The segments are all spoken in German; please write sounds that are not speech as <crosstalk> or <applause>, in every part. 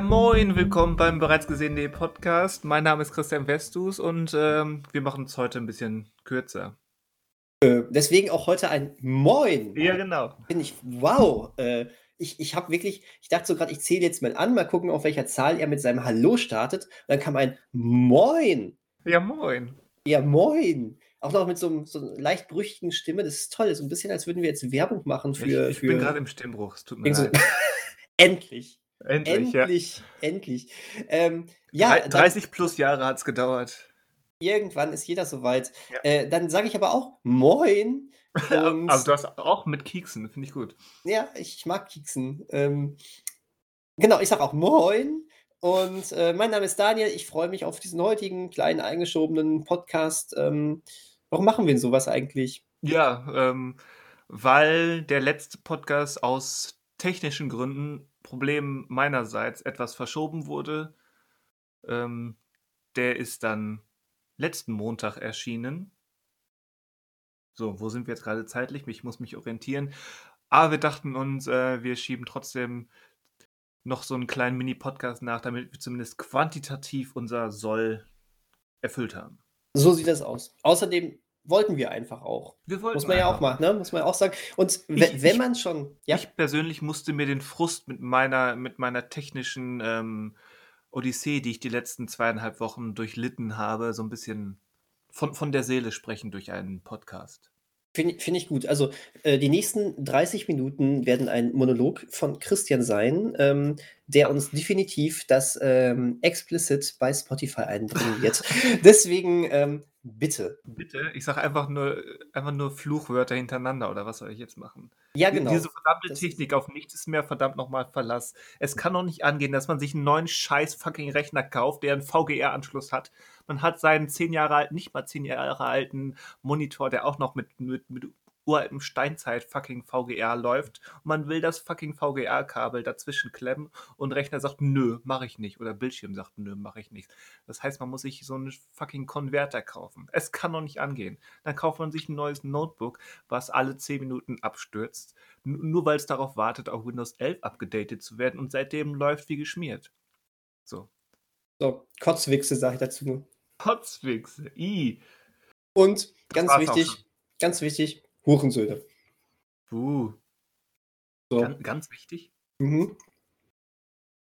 Ja, moin, willkommen beim bereits gesehenen Podcast. Mein Name ist Christian Westus und ähm, wir machen es heute ein bisschen kürzer. Äh, deswegen auch heute ein Moin. Ja, genau. Bin ich, wow. Äh, ich ich habe wirklich, ich dachte so gerade, ich zähle jetzt mal an, mal gucken, auf welcher Zahl er mit seinem Hallo startet. Und dann kam ein Moin. Ja, moin. Ja, moin. Auch noch mit so, einem, so einer leicht brüchigen Stimme. Das ist toll. So ein bisschen, als würden wir jetzt Werbung machen für. Ich, ich für bin gerade im Stimmbruch. Es tut mir so, leid. <laughs> endlich. Endlich, Endlich, ja. endlich. Ähm, ja, Drei- dann, 30 plus Jahre hat es gedauert. irgendwann ist jeder soweit. Ja. Äh, dann sage ich aber auch Moin. <laughs> Und Also du hast auch mit Kieksen, finde ich gut. ja, ich mag Kieksen. Ähm, genau, ich sage auch Moin. Und äh, mein Name ist Daniel. Ich freue mich auf diesen heutigen kleinen eingeschobenen Podcast. Ähm, warum machen wir denn sowas eigentlich? Ja, ähm, weil der letzte Podcast aus technischen Gründen, Problem meinerseits, etwas verschoben wurde. Ähm, der ist dann letzten Montag erschienen. So, wo sind wir jetzt gerade zeitlich? Ich muss mich orientieren. Aber wir dachten uns, äh, wir schieben trotzdem noch so einen kleinen Mini-Podcast nach, damit wir zumindest quantitativ unser Soll erfüllt haben. So sieht das aus. Außerdem wollten wir einfach auch. Wir wollten Muss man ja auch einfach. machen, ne? Muss man ja auch sagen. Und Ich- wenn man schon. Ja, Ich persönlich musste mir den Frust mit meiner, mit meiner technischen ähm, Odyssee, die ich die letzten zweieinhalb Wochen durchlitten habe, so ein bisschen von, von der Seele sprechen durch einen Podcast. Finde find ich gut. Also, äh, die nächsten 30 Minuten werden ein Monolog von Christian sein, ähm, der uns definitiv das ähm, Explicit bei Spotify einbringen wird. <laughs> Deswegen, ähm, bitte. Bitte, ich sage einfach nur, einfach nur Fluchwörter hintereinander oder was soll ich jetzt machen? Ja, genau. Diese verdammte Das Technik auf nichts ist mehr verdammt nochmal Verlass. Es kann doch nicht angehen, dass man sich einen neuen scheiß fucking Rechner kauft, der einen VGR-Anschluss hat. Man hat seinen zehn Jahre alten, nicht mal zehn Jahre alten Monitor, der auch noch mit, mit, mit uraltem Steinzeit fucking VGR läuft. Und man will das fucking VGR-Kabel dazwischen klemmen und Rechner sagt, nö, mache ich nicht. Oder Bildschirm sagt, nö, mache ich nicht. Das heißt, man muss sich so einen fucking Konverter kaufen. Es kann doch nicht angehen. Dann kauft man sich ein neues Notebook, was alle 10 Minuten abstürzt, nur weil es darauf wartet, auf Windows 11 abgedatet zu werden und seitdem läuft wie geschmiert. So. So, Kotzwichse sage ich dazu nur. Potzwichse. I. Und ganz wichtig, ganz wichtig, Hurensöhne. Uh. So. Ganz, ganz wichtig. Mhm.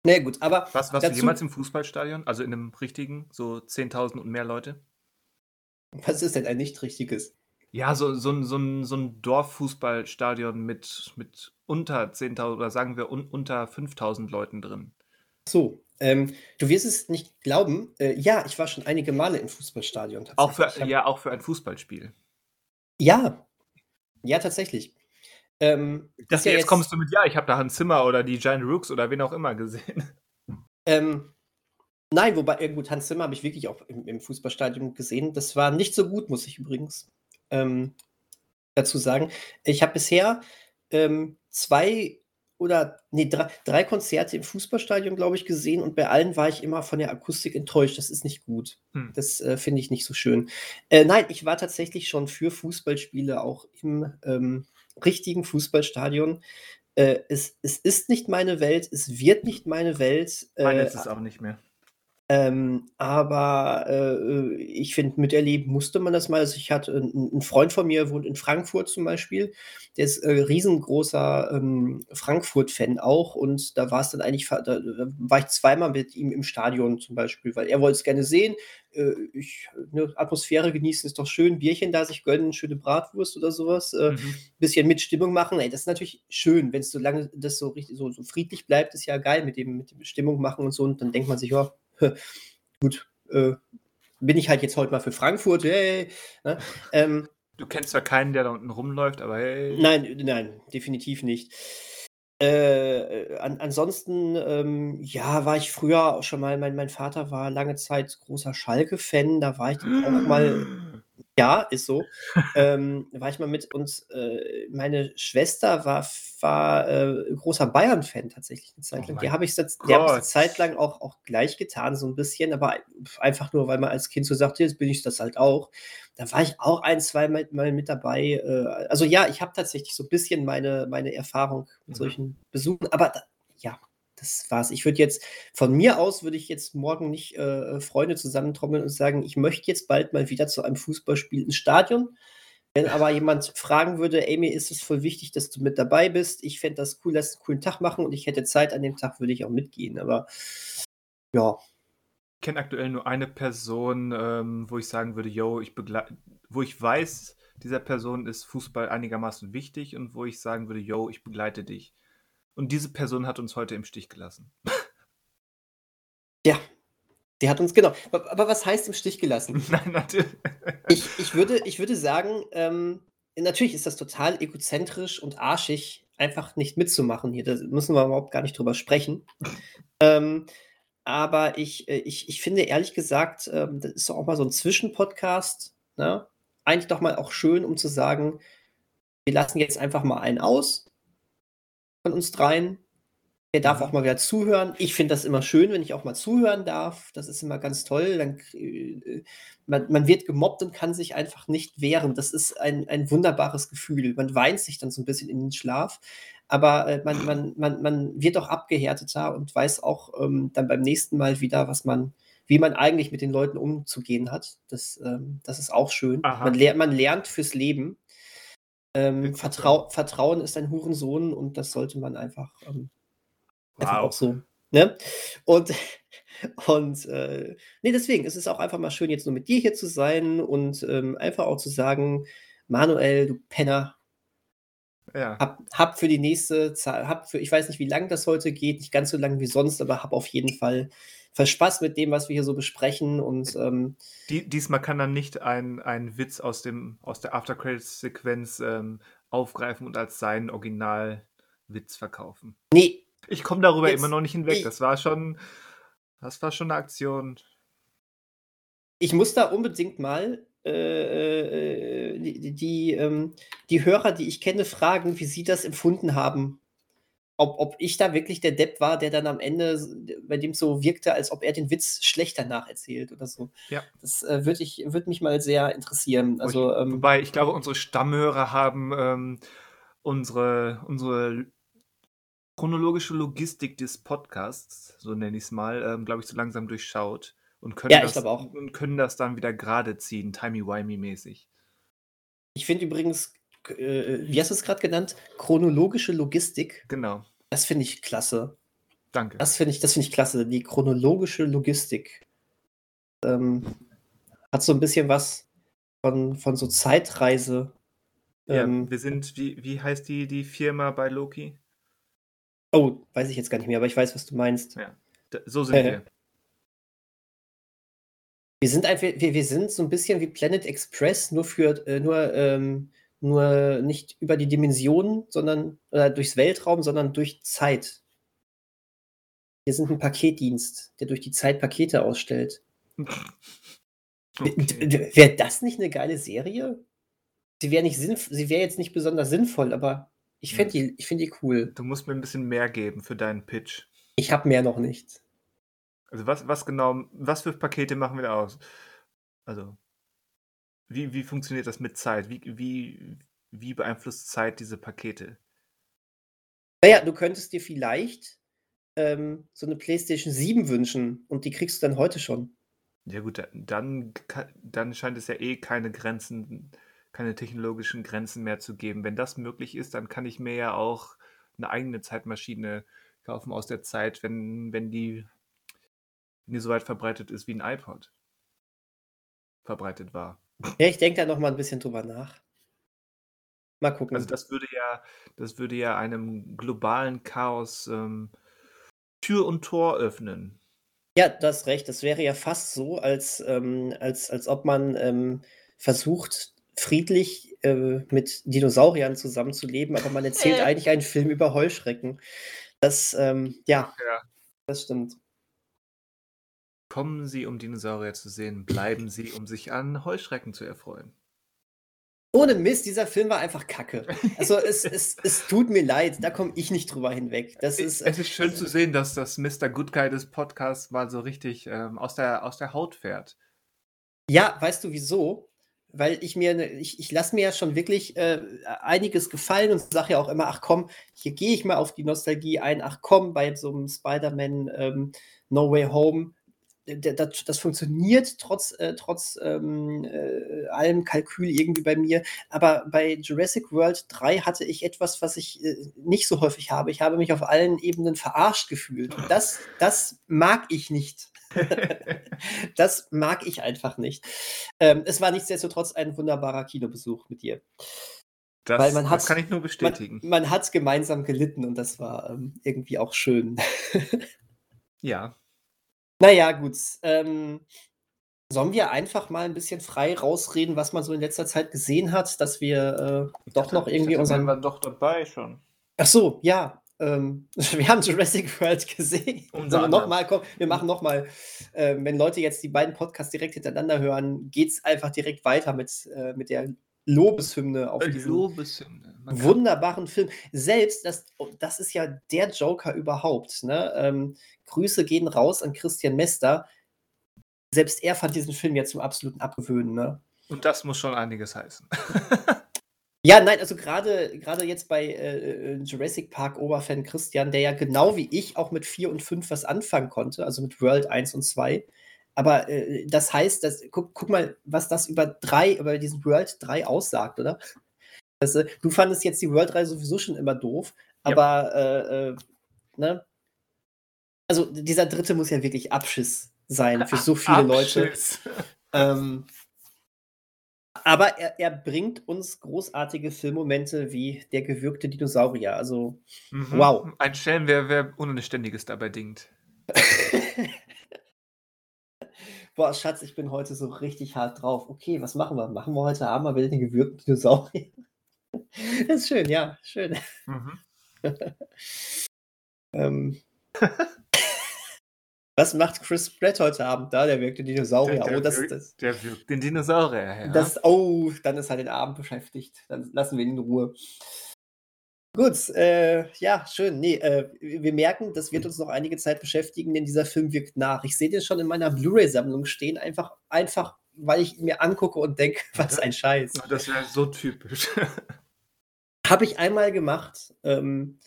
Na ja, gut, aber Was, warst du dazu, jemals im Fußballstadion? Also in einem richtigen, so 10.000 und mehr Leute? was ist denn ein nicht richtiges? Ja, so, so, ein- so, ein, so ein Dorffußballstadion mit, mit unter 10.000 oder sagen wir un, unter 5.000 Leuten drin. So, ähm, du wirst es nicht glauben. Äh, ja, ich war schon einige Male im Fußballstadion Auch für, hab- ja, auch für ein Fußballspiel. Ja, ja, tatsächlich. Ähm, dachte, ja jetzt kommst du mit, ja, ich habe da Hans Zimmer oder die Giant Rooks oder wen auch immer gesehen. Ähm, nein, wobei, äh, gut, Hans Zimmer habe ich wirklich auch im, im Fußballstadion gesehen. Das war nicht so gut, muss ich übrigens ähm, dazu sagen. Ich habe bisher ähm, zwei oder nee, drei, drei Konzerte im Fußballstadion, glaube ich, gesehen und bei allen war ich immer von der Akustik enttäuscht. Das ist nicht gut. Hm. Das äh, finde ich nicht so schön. Äh, nein, ich war tatsächlich schon für Fußballspiele auch im ähm, richtigen Fußballstadion. Äh, es, es ist nicht meine Welt, es wird nicht meine Welt. Meine Äh, ist es auch nicht mehr. Ähm, aber äh, ich finde, miterleben musste man das mal. Also ich hatte einen einen Freund von mir, wohnt in Frankfurt zum Beispiel, der ist äh, riesengroßer ähm, Frankfurt-Fan auch und da war es dann eigentlich, da, da war ich zweimal mit ihm im Stadion zum Beispiel, weil er wollte es gerne sehen. Äh, ich, ne, Atmosphäre genießen ist doch schön, Bierchen da sich gönnen, schöne Bratwurst oder sowas. Äh, Mhm. bisschen mit Stimmung machen. Ey, das ist natürlich schön, wenn es so lange das so richtig so, so friedlich bleibt, ist ja geil mit dem, mit dem Stimmung machen und so. Und dann denkt man sich, ja, <laughs> gut, äh, bin ich halt jetzt heute mal für Frankfurt, hey. Ne? Ähm, Du kennst zwar keinen, der da unten rumläuft, aber hey. nein, nein, definitiv nicht. Äh, an, ansonsten, ähm, ja, war ich früher auch schon mal, mein, mein Vater war lange Zeit großer Schalke-Fan, da war ich dann auch mal <gasps> Ja, ist so. Ähm, war ich mal mit und äh, meine Schwester war, war äh, großer Bayern-Fan tatsächlich eine Zeit Oh lang. mein Die habe ich, hab ich eine. Zeit lang auch, auch gleich getan, so ein bisschen, aber einfach nur, weil man als Kind so sagte, jetzt bin ich das halt auch. Da war ich auch ein, zwei Mal, mal mit dabei. Äh, also ja, ich habe tatsächlich so ein bisschen meine, meine Erfahrung mit Mhm. solchen Besuchen, aber da, das war's. Ich würde jetzt von mir aus würde ich jetzt morgen nicht, äh, Freunde zusammentrommeln und sagen: „Ich möchte jetzt bald mal wieder zu einem Fußballspiel ins Stadion.“ Wenn aber jemand fragen würde: „Ey, mir ist es voll wichtig, dass du mit dabei bist. Ich fände das cool, lass 'n coolen Tag machen und ich hätte Zeit an dem Tag“, würde ich auch mitgehen, aber ja. Ich kenne aktuell nur eine Person, ähm, wo ich sagen würde: „Jo, ich beglei“ wo ich weiß, dieser Person ist Fußball einigermaßen wichtig und wo ich sagen würde: „Jo, ich begleite dich.“ Und diese Person hat uns heute im Stich gelassen. Ja, die hat uns genau. Aber was heißt im Stich gelassen? <laughs> Nein, natür Ich ich würde ich würde sagen, ähm, natürlich ist das total egozentrisch und arschig, einfach nicht mitzumachen hier. Da müssen wir überhaupt gar nicht drüber sprechen. Ähm, aber ich äh, ich ich finde ehrlich gesagt, ähm, das ist doch auch mal so 'n Zwischenpodcast, ne? Eigentlich doch mal auch schön, um zu sagen: „Wir lassen jetzt einfach mal einen aus von uns dreien. Der darf auch Mhm. mal wieder zuhören.“ Ich finde das immer schön, wenn ich auch mal zuhören darf. Das ist immer ganz toll. Dann äh, man man wird gemobbt und kann sich einfach nicht wehren. Das ist ein ein wunderbares Gefühl. Man weint sich dann so 'n bisschen in den Schlaf, aber, äh, man man man man wird auch abgehärteter und weiß auch, ähm, dann beim nächsten Mal wieder, was man wie man eigentlich mit den Leuten umzugehen hat. Das, ähm das ist auch schön. Man ler man lernt fürs Leben. Ähm. Vertrau Vertrauen ist ein Hurensohn und das sollte man einfach, ähm einfach auch Wow. so, ne? Und <laughs> und, äh, ne, deswegen ist es auch einfach mal schön, jetzt nur mit dir hier zu sein und, ähm, einfach auch zu sagen: „Manuel, du Penner“ Ja. „hab hab für die nächste Zei hab für ich weiß nicht, wie lang das heute geht, nicht ganz so lang wie sonst, aber hab auf jeden Fall Fall Spaß mit dem, was wir hier so besprechen und, ähm“ Die diesmal kann er nicht ein ein Witz aus dem aus der After-Credits-Sequenz, ähm, aufgreifen und als seinen Originalwitz verkaufen. Ne. Ich komme darüber immer Jetzt noch nicht hinweg. i Das war schon das war schon 'ne Aktion. Ich muss da unbedingt mal, äh, äh, äh, die die, ähm die Hörer, die ich kenne, fragen, wie sie das empfunden haben. Ob ob ich da wirklich der Depp war, der dann am Ende bei dem's so wirkte, als ob er den Witz schlechter nacherzählt oder so. Ja. Das, äh, würde ich würde mich mal sehr interessieren. Ich Also, ähm wobei ich glaube, unsere Stammhörer haben, ähm, unsere unsere chronologische Logistik des Podcasts, so nenne ich's mal, ähm, glaube ich, so langsam durchschaut und können Ja, ich das und können das dann wieder gerade ziehen, timey-wimey-mäßig. Ich finde übrigens, äh, wie hast du's grad genannt? Chronologische Logistik. Genau. Das finde ich klasse. Danke. Das finde ich das finde ich klasse, die chronologische Logistik. Ähm, hat so 'n bisschen was von von so Zeitreise. Ja, Ähm wir sind wie wie heißt die die Firma bei Loki? Oh, weiß ich jetzt gar nicht mehr, aber ich weiß, was du meinst. Ja, so sind wir. Wir sind einfach wir wir sind so 'n bisschen wie Planet Express, nur für äh, nur, ähm nur nicht über die Dimensionen, sondern äh, durchs Weltraum, sondern durch Zeit. Wir sind 'n Paketdienst, der durch die Zeit Pakete ausstellt. <laughs> Okay. wäre das nicht 'ne geile Serie? Sie wäre nicht sinnv sie wäre jetzt nicht besonders sinnvoll, aber ich Ja. fände die ich finde die cool. Du musst mir 'n bisschen mehr geben für deinen Pitch. Ich habe mehr noch nicht. Also, was was genau was für Pakete machen wir da aus? Also wie wie funktioniert das mit Zeit? Wie wie wie beeinflusst Zeit diese Pakete? Na ja, du könntest dir vielleicht, ähm, so 'ne PlayStation 7 wünschen und die kriegst du dann heute schon. Ja gut, da dann dann scheint es ja eh keine Grenzen keine technologischen Grenzen mehr zu geben. Wenn das möglich ist, dann kann ich mir ja auch 'ne eigene Zeitmaschine kaufen aus der Zeit, wenn wenn die wenn die so weit verbreitet ist wie 'n iPod verbreitet war. Ja, ich denke da noch mal 'n bisschen drüber nach. Mal Also, gucken. das würde ja das würde ja einem globalen Chaos, ähm, Tür und Tor öffnen. Ja, du hast recht. Das wäre ja fast so, als, ähm als als ob man, ähm, versucht, friedlich, äh, mit Dinosauriern zusammenzuleben, aber man erzählt <laughs> eigentlich einen Film über Heuschrecken. Das, ähm ja, ja. das stimmt. Kommen Sie, um Dinosaurier zu sehen, bleiben Sie, um sich an Heuschrecken zu erfreuen. Ohne Mist, dieser Film war einfach Kacke. Also, es es es tut mir leid, da komme ich nicht drüber hinweg. Das E ist, es ist schön zu also sehen, dass das Mister Good Guy des Podcasts mal so richtig, ähm, aus der aus der Haut fährt. Ja, weißt du wieso? weil ich mir, ne, ich, ich lasse mir ja schon wirklich äh, einiges gefallen und sage ja auch immer, ach komm, hier gehe ich mal auf die Nostalgie ein, ach komm, bei so einem Spider-Man ähm, No Way Home, das, das funktioniert trotz, äh, trotz ähm, äh, allem Kalkül irgendwie bei mir. Aber bei Jurassic World 3 hatte ich etwas, was ich äh, nicht so häufig habe. Ich habe mich auf allen Ebenen verarscht gefühlt. Das, das mag ich nicht. <laughs> das mag ich einfach nicht. Ähm, es war nichtsdestotrotz ein wunderbarer Kinobesuch mit dir. Das, Weil man das kann ich nur bestätigen. Man, man hat gemeinsam gelitten und das war ähm, irgendwie auch schön. ja, naja, gut. Ähm, sollen wir einfach mal ein bisschen frei rausreden, was man so in letzter Zeit gesehen hat, dass wir äh, doch noch irgendwie unseren. wir doch dabei schon. Ach so, ja. Ähm, <laughs> wir haben Jurassic World gesehen. Sollen wir nochmal kommen? Wir machen nochmal. Äh, wenn Leute jetzt die beiden Podcasts direkt hintereinander hören, geht es einfach direkt weiter mit, äh, mit der Lobeshymne auf diesen Lobeshymne. wunderbaren Film. Selbst, das, oh, das ist ja der Joker überhaupt. Ne? Ähm, Grüße gehen raus an Christian Mester. Selbst er fand diesen Film ja zum absoluten Abgewöhnen. Ne? Und das muss schon einiges heißen. <laughs> ja, nein, also gerade jetzt bei äh, äh, Jurassic Park Oberfan Christian, der ja genau wie ich auch mit 4 und 5 was anfangen konnte, also mit World 1 und 2. Aber äh, das heißt, dass, guck, guck, mal, was das über drei, über diesen World 3 aussagt, oder? Das, äh, du fandest jetzt die World 3 sowieso schon immer doof, aber äh, äh, ne? Also dieser dritte muss ja wirklich Abschiss sein für so <laughs> viele Leute. Ähm, aber er, er, bringt uns großartige Filmmomente wie der gewürgte Dinosaurier. Also, mhm. wow. Ein Schelm, wer, wer Unanständiges dabei dingt. <laughs> <laughs> Boah, Schatz, ich bin heute so richtig hart drauf. Okay, was machen wir? Machen wir heute Abend mal wieder den gewürgten Dinosaurier? <laughs> Das ist schön, ja, schön. Mhm. <laughs> ähm, was macht Chris Pratt heute Abend da? Der wirkt den Dinosaurier. Der, der oh, das, wirkt, das, der wirkt den Dinosaurier, ja. Das, oh, dann ist er den Abend beschäftigt. Dann lassen wir ihn in Ruhe. Gut, äh, ja, schön. Nee, äh, wir merken, das wird uns noch einige Zeit beschäftigen, denn dieser Film wirkt nach. Ich sehe den schon in meiner Blu-ray-Sammlung stehen, einfach, einfach, weil ich ihn mir angucke und denke, <laughs> was ein Scheiß. Das wäre so typisch. <laughs> Habe ich einmal gemacht, ähm,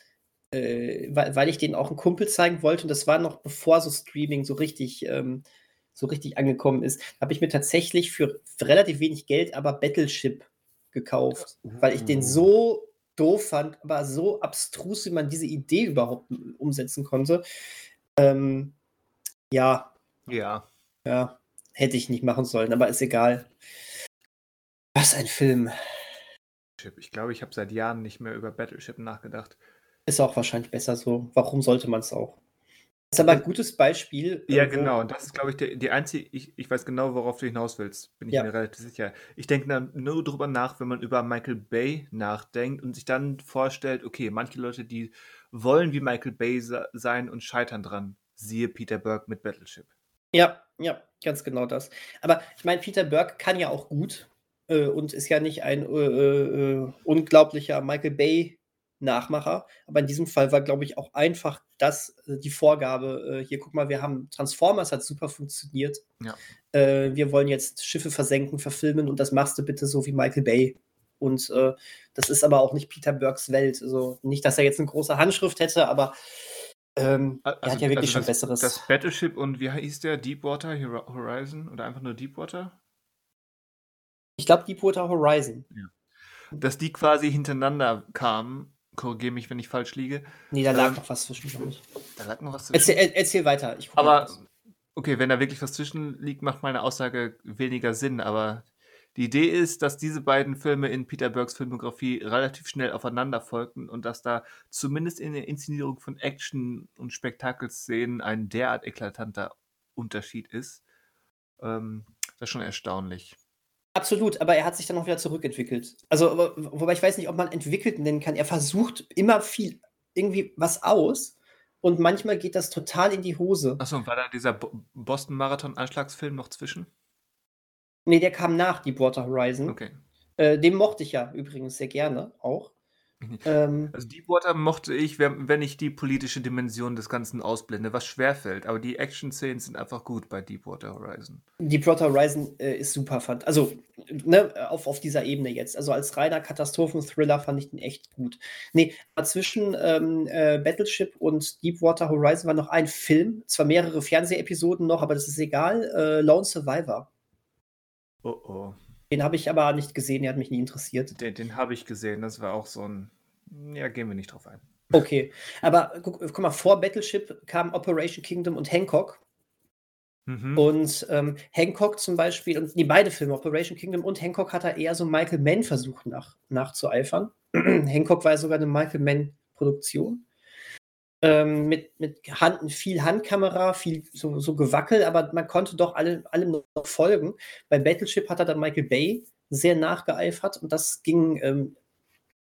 äh, weil, weil ich den auch einem Kumpel zeigen wollte und das war noch bevor so Streaming so richtig, ähm, so richtig angekommen ist. Habe ich mir tatsächlich für, relativ wenig Geld aber Battleship gekauft, weil ich den oh. so doof fand, aber so abstrus, wie man diese Idee überhaupt umsetzen konnte. Ähm, ja. Ja. Ja, hätte ich nicht machen sollen, aber ist egal. Was ein Film. Ich glaube, ich habe seit Jahren nicht mehr über Battleship nachgedacht. Ist auch wahrscheinlich besser so. Warum sollte man es auch? Ist aber ein gutes Beispiel. Ja, genau. Und das ist, glaube ich, die, die einzige, ich, ich weiß genau, worauf du hinaus willst, bin ich ja. mir relativ sicher. Ich denke dann nur drüber nach, wenn man über Michael Bay nachdenkt und sich dann vorstellt, okay, manche Leute, die wollen wie Michael Bay sein und scheitern dran. Siehe Peter Burke mit Battleship. Ja, ja, ganz genau das. Aber ich meine, Peter Burke kann ja auch gut äh, und ist ja nicht ein äh, äh, unglaublicher Michael Bay Nachmacher. Aber in diesem Fall war, glaube ich, auch einfach das äh, die Vorgabe. Äh, hier, guck mal, wir haben Transformers, hat super funktioniert. Ja. Äh, wir wollen jetzt Schiffe versenken, verfilmen und das machst du bitte so wie Michael Bay. Und äh, das ist aber auch nicht Peter Burks Welt. Also nicht, dass er jetzt eine große Handschrift hätte, aber ähm, also, er hat ja wirklich also schon das, Besseres. Das Battleship und wie hieß der? Deepwater Horizon oder einfach nur Deepwater? Ich glaube Deepwater Horizon. Ja. Dass die quasi hintereinander kamen Korrigiere mich, wenn ich falsch liege. Nee, da lag ähm, noch was zwischen, glaube ich. Da lag noch was zwischen. Erzähl, erzähl weiter. aber, okay, wenn da wirklich was zwischen liegt, macht meine Aussage weniger Sinn. Aber die Idee ist, dass diese beiden Filme in Peter Burks Filmografie relativ schnell aufeinander folgten und dass da zumindest in der Inszenierung von Action- und Spektakelszenen ein derart eklatanter Unterschied ist. Ähm, das ist schon erstaunlich. Absolut, aber er hat sich dann auch wieder zurückentwickelt. Also, wobei ich weiß nicht, ob man entwickelt nennen kann. Er versucht immer viel irgendwie was aus und manchmal geht das total in die Hose. Achso, war da dieser Boston-Marathon-Anschlagsfilm noch zwischen? Nee, der kam nach Deepwater Horizon. Okay. Äh, den mochte ich ja übrigens sehr gerne auch. Ähm, also Deepwater mochte ich, wenn, wenn ich die politische Dimension des Ganzen ausblende, was schwerfällt. Aber die Action-Szenen sind einfach gut bei Deepwater Horizon. Deepwater Horizon äh, ist super, fand. Also, ne, auf, auf dieser Ebene jetzt. Also als reiner Katastrophenthriller fand ich den echt gut. Nee, zwischen ähm, äh, Battleship und Deepwater Horizon war noch ein Film, zwar mehrere Fernsehepisoden noch, aber das ist egal. Äh, Lone Survivor. Oh oh. Den habe ich aber nicht gesehen, der hat mich nie interessiert. Den, den habe ich gesehen, das war auch so ein. Ja, gehen wir nicht drauf ein. Okay, aber guck, guck mal, vor Battleship kam Operation Kingdom und Hancock. Mhm. Und ähm, Hancock zum Beispiel, und die beide Filme, Operation Kingdom und Hancock, hat er eher so Michael Mann versucht nach, nachzueifern. <clears throat> Hancock war ja sogar eine Michael Mann-Produktion. Ähm, mit, mit Hand, viel Handkamera, viel so, so Gewackel, aber man konnte doch alle, allem noch folgen. Bei Battleship hat er dann Michael Bay sehr nachgeeifert und das ging, ähm,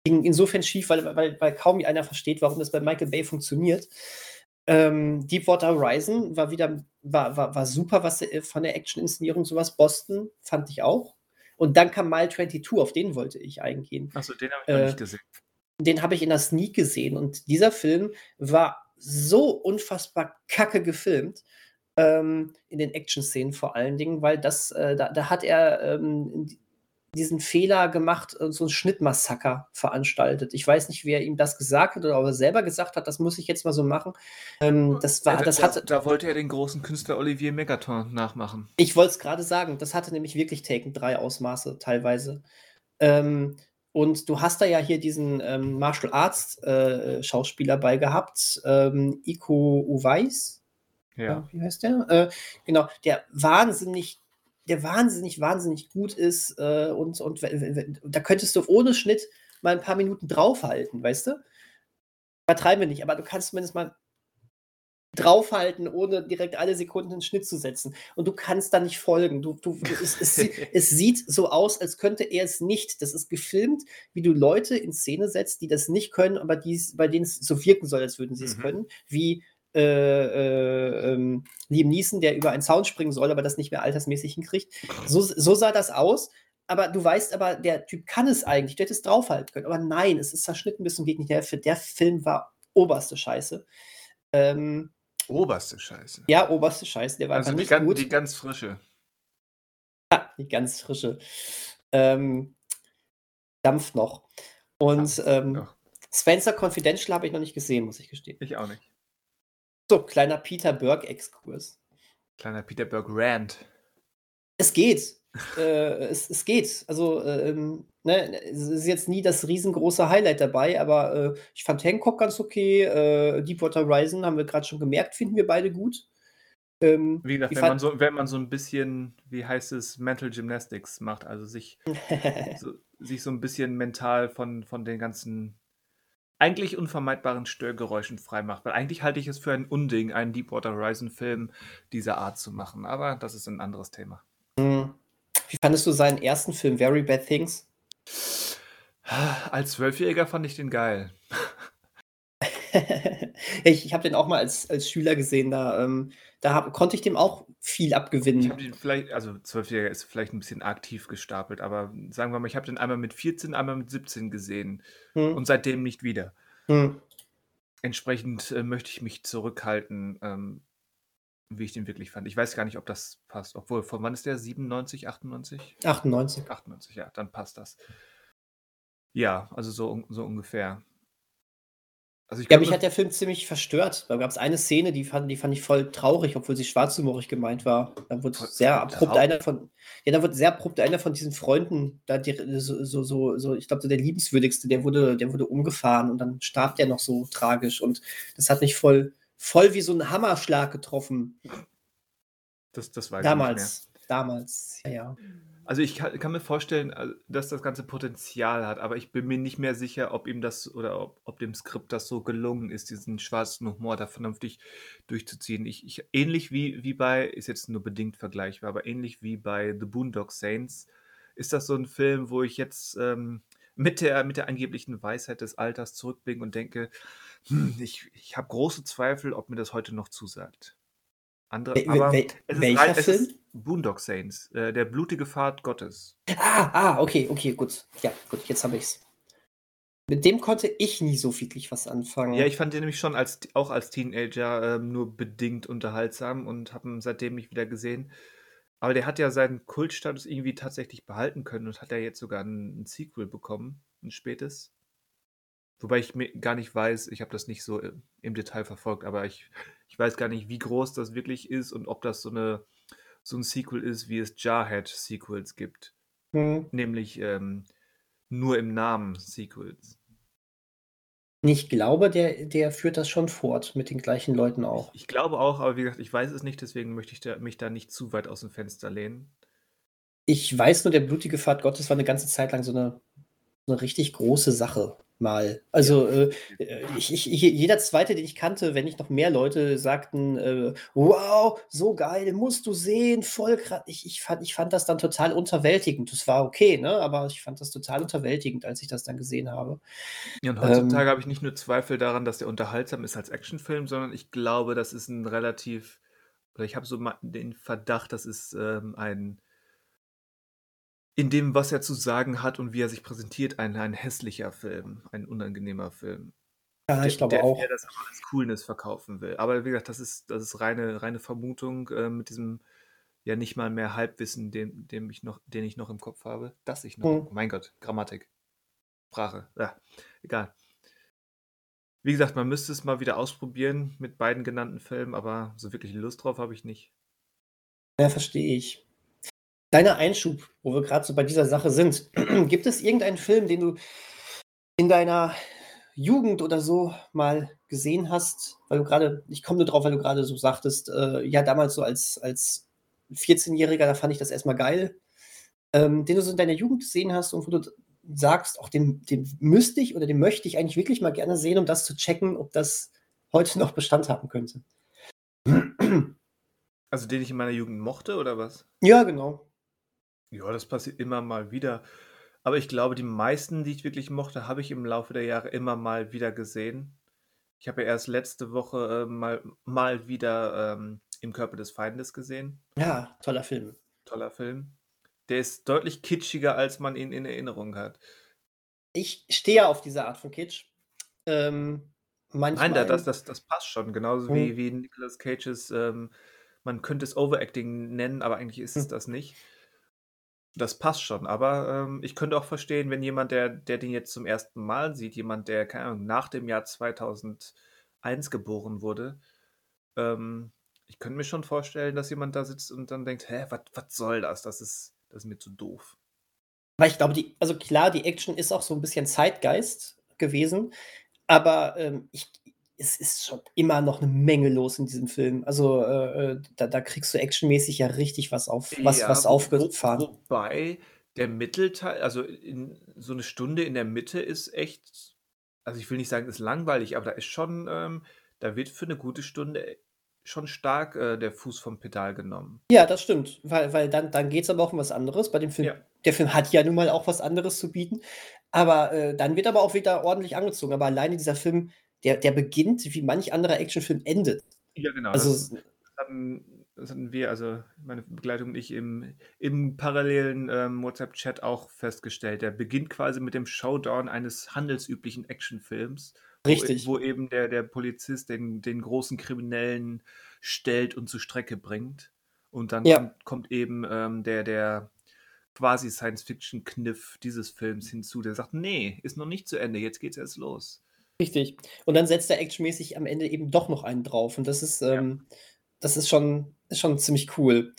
ging insofern schief, weil, weil, weil kaum einer versteht, warum das bei Michael Bay funktioniert. Ähm, Deepwater Horizon war wieder war, war, war super, was äh, von der Action-Inszenierung sowas. Boston fand ich auch. Und dann kam Mile 22, auf den wollte ich eingehen. Achso, den habe ich noch äh, nicht gesehen den habe ich in der Sneak gesehen und dieser Film war so unfassbar kacke gefilmt. Ähm, in den Action-Szenen vor allen Dingen, weil das, äh, da, da, hat er ähm, diesen Fehler gemacht und so ein Schnittmassaker veranstaltet. Ich weiß nicht, wer ihm das gesagt hat oder ob er selber gesagt hat, das muss ich jetzt mal so machen. Ähm, das war, das da, hatte, da wollte er den großen Künstler Olivier Megaton nachmachen. Ich wollte es gerade sagen, das hatte nämlich wirklich Taken 3 Ausmaße teilweise. Ähm, und du hast da ja hier diesen ähm, Martial Arts äh, Schauspieler bei gehabt, ähm, Iko Uweis. Ja. Wie heißt der? Äh, genau, der wahnsinnig, der wahnsinnig, wahnsinnig gut ist äh, und, und da könntest du ohne Schnitt mal ein paar Minuten draufhalten, weißt du? Übertreiben wir nicht, aber du kannst zumindest mal draufhalten, ohne direkt alle Sekunden einen Schnitt zu setzen. Und du kannst da nicht folgen. Du, du, es, es, <laughs> es, sieht so aus, als könnte er es nicht. Das ist gefilmt, wie du Leute in Szene setzt, die das nicht können, aber dies, bei denen es so wirken soll, als würden sie es mhm. können. Wie äh, äh, ähm, Liam Neeson, der über einen Zaun springen soll, aber das nicht mehr altersmäßig hinkriegt. So, so sah das aus. Aber du weißt aber, der Typ kann es eigentlich, der hätte es draufhalten können. Aber nein, es ist zerschnitten bis zum Gegner. Der, der Film war oberste Scheiße. Ähm, Oberste Scheiße. Ja, oberste Scheiße. Der war also die, ganz, gut. die ganz frische. Ja, die ganz frische. Ähm, dampft noch. Und ähm, Spencer Confidential habe ich noch nicht gesehen, muss ich gestehen. Ich auch nicht. So, kleiner Peter Burke-Exkurs. Kleiner Peter Burke-Rand. Es geht. äh, es, es geht. Also, ähm, ne, es ist jetzt nie das riesengroße Highlight dabei, aber äh, ich fand Hancock ganz okay. Äh, Deepwater Horizon haben wir gerade schon gemerkt, finden wir beide gut. Ähm, wie gesagt, wenn man, so, wenn man so ein bisschen, wie heißt es, Mental Gymnastics macht, also sich, <laughs> so, sich so ein bisschen mental von, von den ganzen eigentlich unvermeidbaren Störgeräuschen freimacht. Weil eigentlich halte ich es für ein Unding, einen Deepwater Horizon-Film dieser Art zu machen. Aber das ist ein anderes Thema. Wie fandest du seinen ersten Film, Very Bad Things? Als Zwölfjähriger fand ich den geil. <laughs> ich ich habe den auch mal als, als Schüler gesehen, da, ähm, da hab, konnte ich dem auch viel abgewinnen. Ich habe den vielleicht, also Zwölfjähriger ist vielleicht ein bisschen aktiv gestapelt, aber sagen wir mal, ich habe den einmal mit 14, einmal mit 17 gesehen hm. und seitdem nicht wieder. Hm. Entsprechend äh, möchte ich mich zurückhalten, ähm, wie ich den wirklich fand. Ich weiß gar nicht, ob das passt. Obwohl, von wann ist der? 97, 98? 98. 98, ja, dann passt das. Ja, also so, so ungefähr. Also ich ja, mich hat der Film ziemlich verstört. Da gab es eine Szene, die fand, die fand ich voll traurig, obwohl sie schwarzhumorig gemeint war. Dann wurde sehr abrupt einer von, ja, dann wurde sehr abrupt einer von diesen Freunden, da die, so, so, so, so ich glaube, so der liebenswürdigste, der wurde, der wurde umgefahren und dann starb der noch so tragisch und das hat mich voll, voll wie so ein Hammerschlag getroffen. Das, das weiß damals, ich nicht mehr. Damals, ja, ja. Also ich kann, kann, mir vorstellen, äh, dass das ganze Potenzial hat, aber ich bin mir nicht mehr sicher, ob ihm das oder ob, ob dem Skript das so gelungen ist, diesen schwarzen Humor da vernünftig durchzuziehen. Ich, ich, ähnlich wie, wie bei, ist jetzt nur bedingt vergleichbar, aber ähnlich wie bei The Boondock Saints, ist das so ein Film, wo ich jetzt ähm, mit, der, mit der angeblichen Weisheit des Alters zurückblicke und denke, hm, ich, ich habe große Zweifel, ob mir das heute noch zusagt. Andere, wel, aber wel, es welcher ist, Film? Ist Boondock Saints, äh, der blutige Pfad Gottes. Ah, ah, okay, okay, gut. Ja, gut, jetzt habe ich's. Mit dem konnte ich nie so wirklich was anfangen. Ja, ich fand den nämlich schon als auch als Teenager, ähm, nur bedingt unterhaltsam und habe ihn seitdem nicht wieder gesehen. Aber der hat ja seinen Kultstatus irgendwie tatsächlich behalten können und hat ja jetzt sogar 'n 'n Sequel bekommen, 'n spätes. Wobei ich mir gar nicht weiß ich habe das nicht so, äh, im Detail verfolgt, aber ich ich weiß gar nicht, wie groß das wirklich ist und ob das so 'ne so 'n Sequel ist, wie es Jarhead-Sequels gibt. Mhm. Nämlich, ähm, nur im Namen Sequels. Ich glaube, der der führt das schon fort mit den gleichen Leuten Ich auch. ich glaube auch, aber wie gesagt, ich weiß es nicht, deswegen möchte ich da mich da nicht zu weit aus'm Fenster lehnen. Ich weiß nur, der blutige Pfad Gottes war 'ne ganze Zeit lang so 'ne so 'ne richtig große Sache mal. Ja, Also, definitiv. äh, ich ich je jeder Zweite, den ich kannte, wenn nicht noch mehr Leute sagten, äh: „Wow, so geil, musst du sehen, voll kra“ ich ich fand ich fand das dann total unterwältigend. Das war okay, ne, aber ich fand das total unterwältigend, als ich das dann gesehen habe. Ja, und heutzutage Ähm habe ich nicht nur Zweifel daran, dass der unterhaltsam ist als Actionfilm, sondern ich glaube, das ist 'n relativ oder ich habe so den Verdacht, das ist, ähm, ein in dem, was er zu sagen hat und wie er sich präsentiert, ein ein hässlicher Film, ein unangenehmer Film, Ja, der ich glaube der der auch. das aber als Coolness verkaufen will. Aber wie gesagt, das ist das ist reine reine Vermutung, äh, mit diesem ja nicht mal mehr Halbwissen, den dem ich noch den ich noch im Kopf habe das ich noch Mhm. mein Gott, Grammatik, Sprache, ja, egal. Wie gesagt, man müsste es mal wieder ausprobieren mit beiden genannten Filmen, aber so wirklich Lust drauf habe ich nicht. Ja, verstehe ich. Kleiner Einschub, wo wir grad so bei dieser Sache sind. <clears throat> Gibt es irgendeinen Film, den du in deiner Jugend oder so mal gesehen hast? Weil du grade ich komme nur drauf, weil du grade so sagtest, äh, ja, damals so als als Vierzehnjähriger, da fand ich das erst mal geil. Ähm, den du so in deiner Jugend gesehen hast und wo du sagst: „Ach, den den müsste ich oder den möchte ich eigentlich wirklich mal gerne sehen, um das zu checken, ob das heute noch Bestand haben könnte?“ Also, den ich in meiner Jugend mochte oder was? Ja, genau. Ja, das passiert immer mal wieder. Aber ich glaube, die meisten, die ich wirklich mochte, habe ich im Laufe der Jahre immer mal wieder gesehen. Ich habe ja erst letzte Woche, ähm, mal mal wieder, ähm, „Im Körper des Feindes“ gesehen. Ja, toller Film. Toller Film. Der ist deutlich kitschiger, als man ihn in Erinnerung hat. Ich stehe auf diese Art von Kitsch. Ähm, Nein, da das manchmal das das passt schon, genauso Mhm. wie wie Nicolas Cages, ähm man könnte es Overacting nennen, aber eigentlich ist es Hm. das nicht. Das passt schon, aber, ähm, ich könnte auch verstehen, wenn jemand, der der den jetzt zum 1. Mal sieht, jemand, der, keine Ahnung, nach dem Jahr 2001 geboren wurde, ähm ich könnte mir schon vorstellen, dass jemand da sitzt und dann denkt: „Hä, was soll das? Das ist das ist mir zu doof.“ Weil ich glaube, die also klar, die Action ist auch so 'n bisschen Zeitgeist gewesen, aber, ähm, ich es ist schon immer noch 'ne Menge los in diesem Film. Also, äh, äh, da da kriegst du actionmäßig ja richtig was auf was was Ja, wo wo aufgefahren. wobei der Mittelteil also in so 'ne Stunde in der Mitte ist echt also ich will nicht sagen, ist langweilig, aber da ist schon, ähm da wird für 'ne gute Stunde schon stark, äh, der Fuß vom Pedal genommen. Ja, das stimmt, weil weil dann dann geht's aber auch um was anderes. Bei dem Film Ja. der Film hat ja nun mal auch was anderes zu bieten, aber, äh, dann wird aber auch wieder ordentlich angezogen. Aber alleine dieser Film, der der beginnt, wie manch anderer Actionfilm endet. Ja, genau, Also das das hatten das hatten wir, also meine Begleitung und ich im im parallelen, ähm, WhatsApp-Chat auch festgestellt. Der beginnt quasi mit dem Showdown eines handelsüblichen Actionfilms, wo e Richtig. wo eben der der Polizist den den großen Kriminellen stellt und zur Strecke bringt. Und dann Ja. kommt kommt eben, ähm, der der quasi Science-Fiction-Kniff dieses Films hinzu, der sagt: „Ne, ist noch nicht zu Ende, jetzt geht's erst los.“ Richtig. Und dann setzt er actionmäßig am Ende eben doch noch einen drauf und das ist, Ja. ähm das ist schon ist schon ziemlich cool.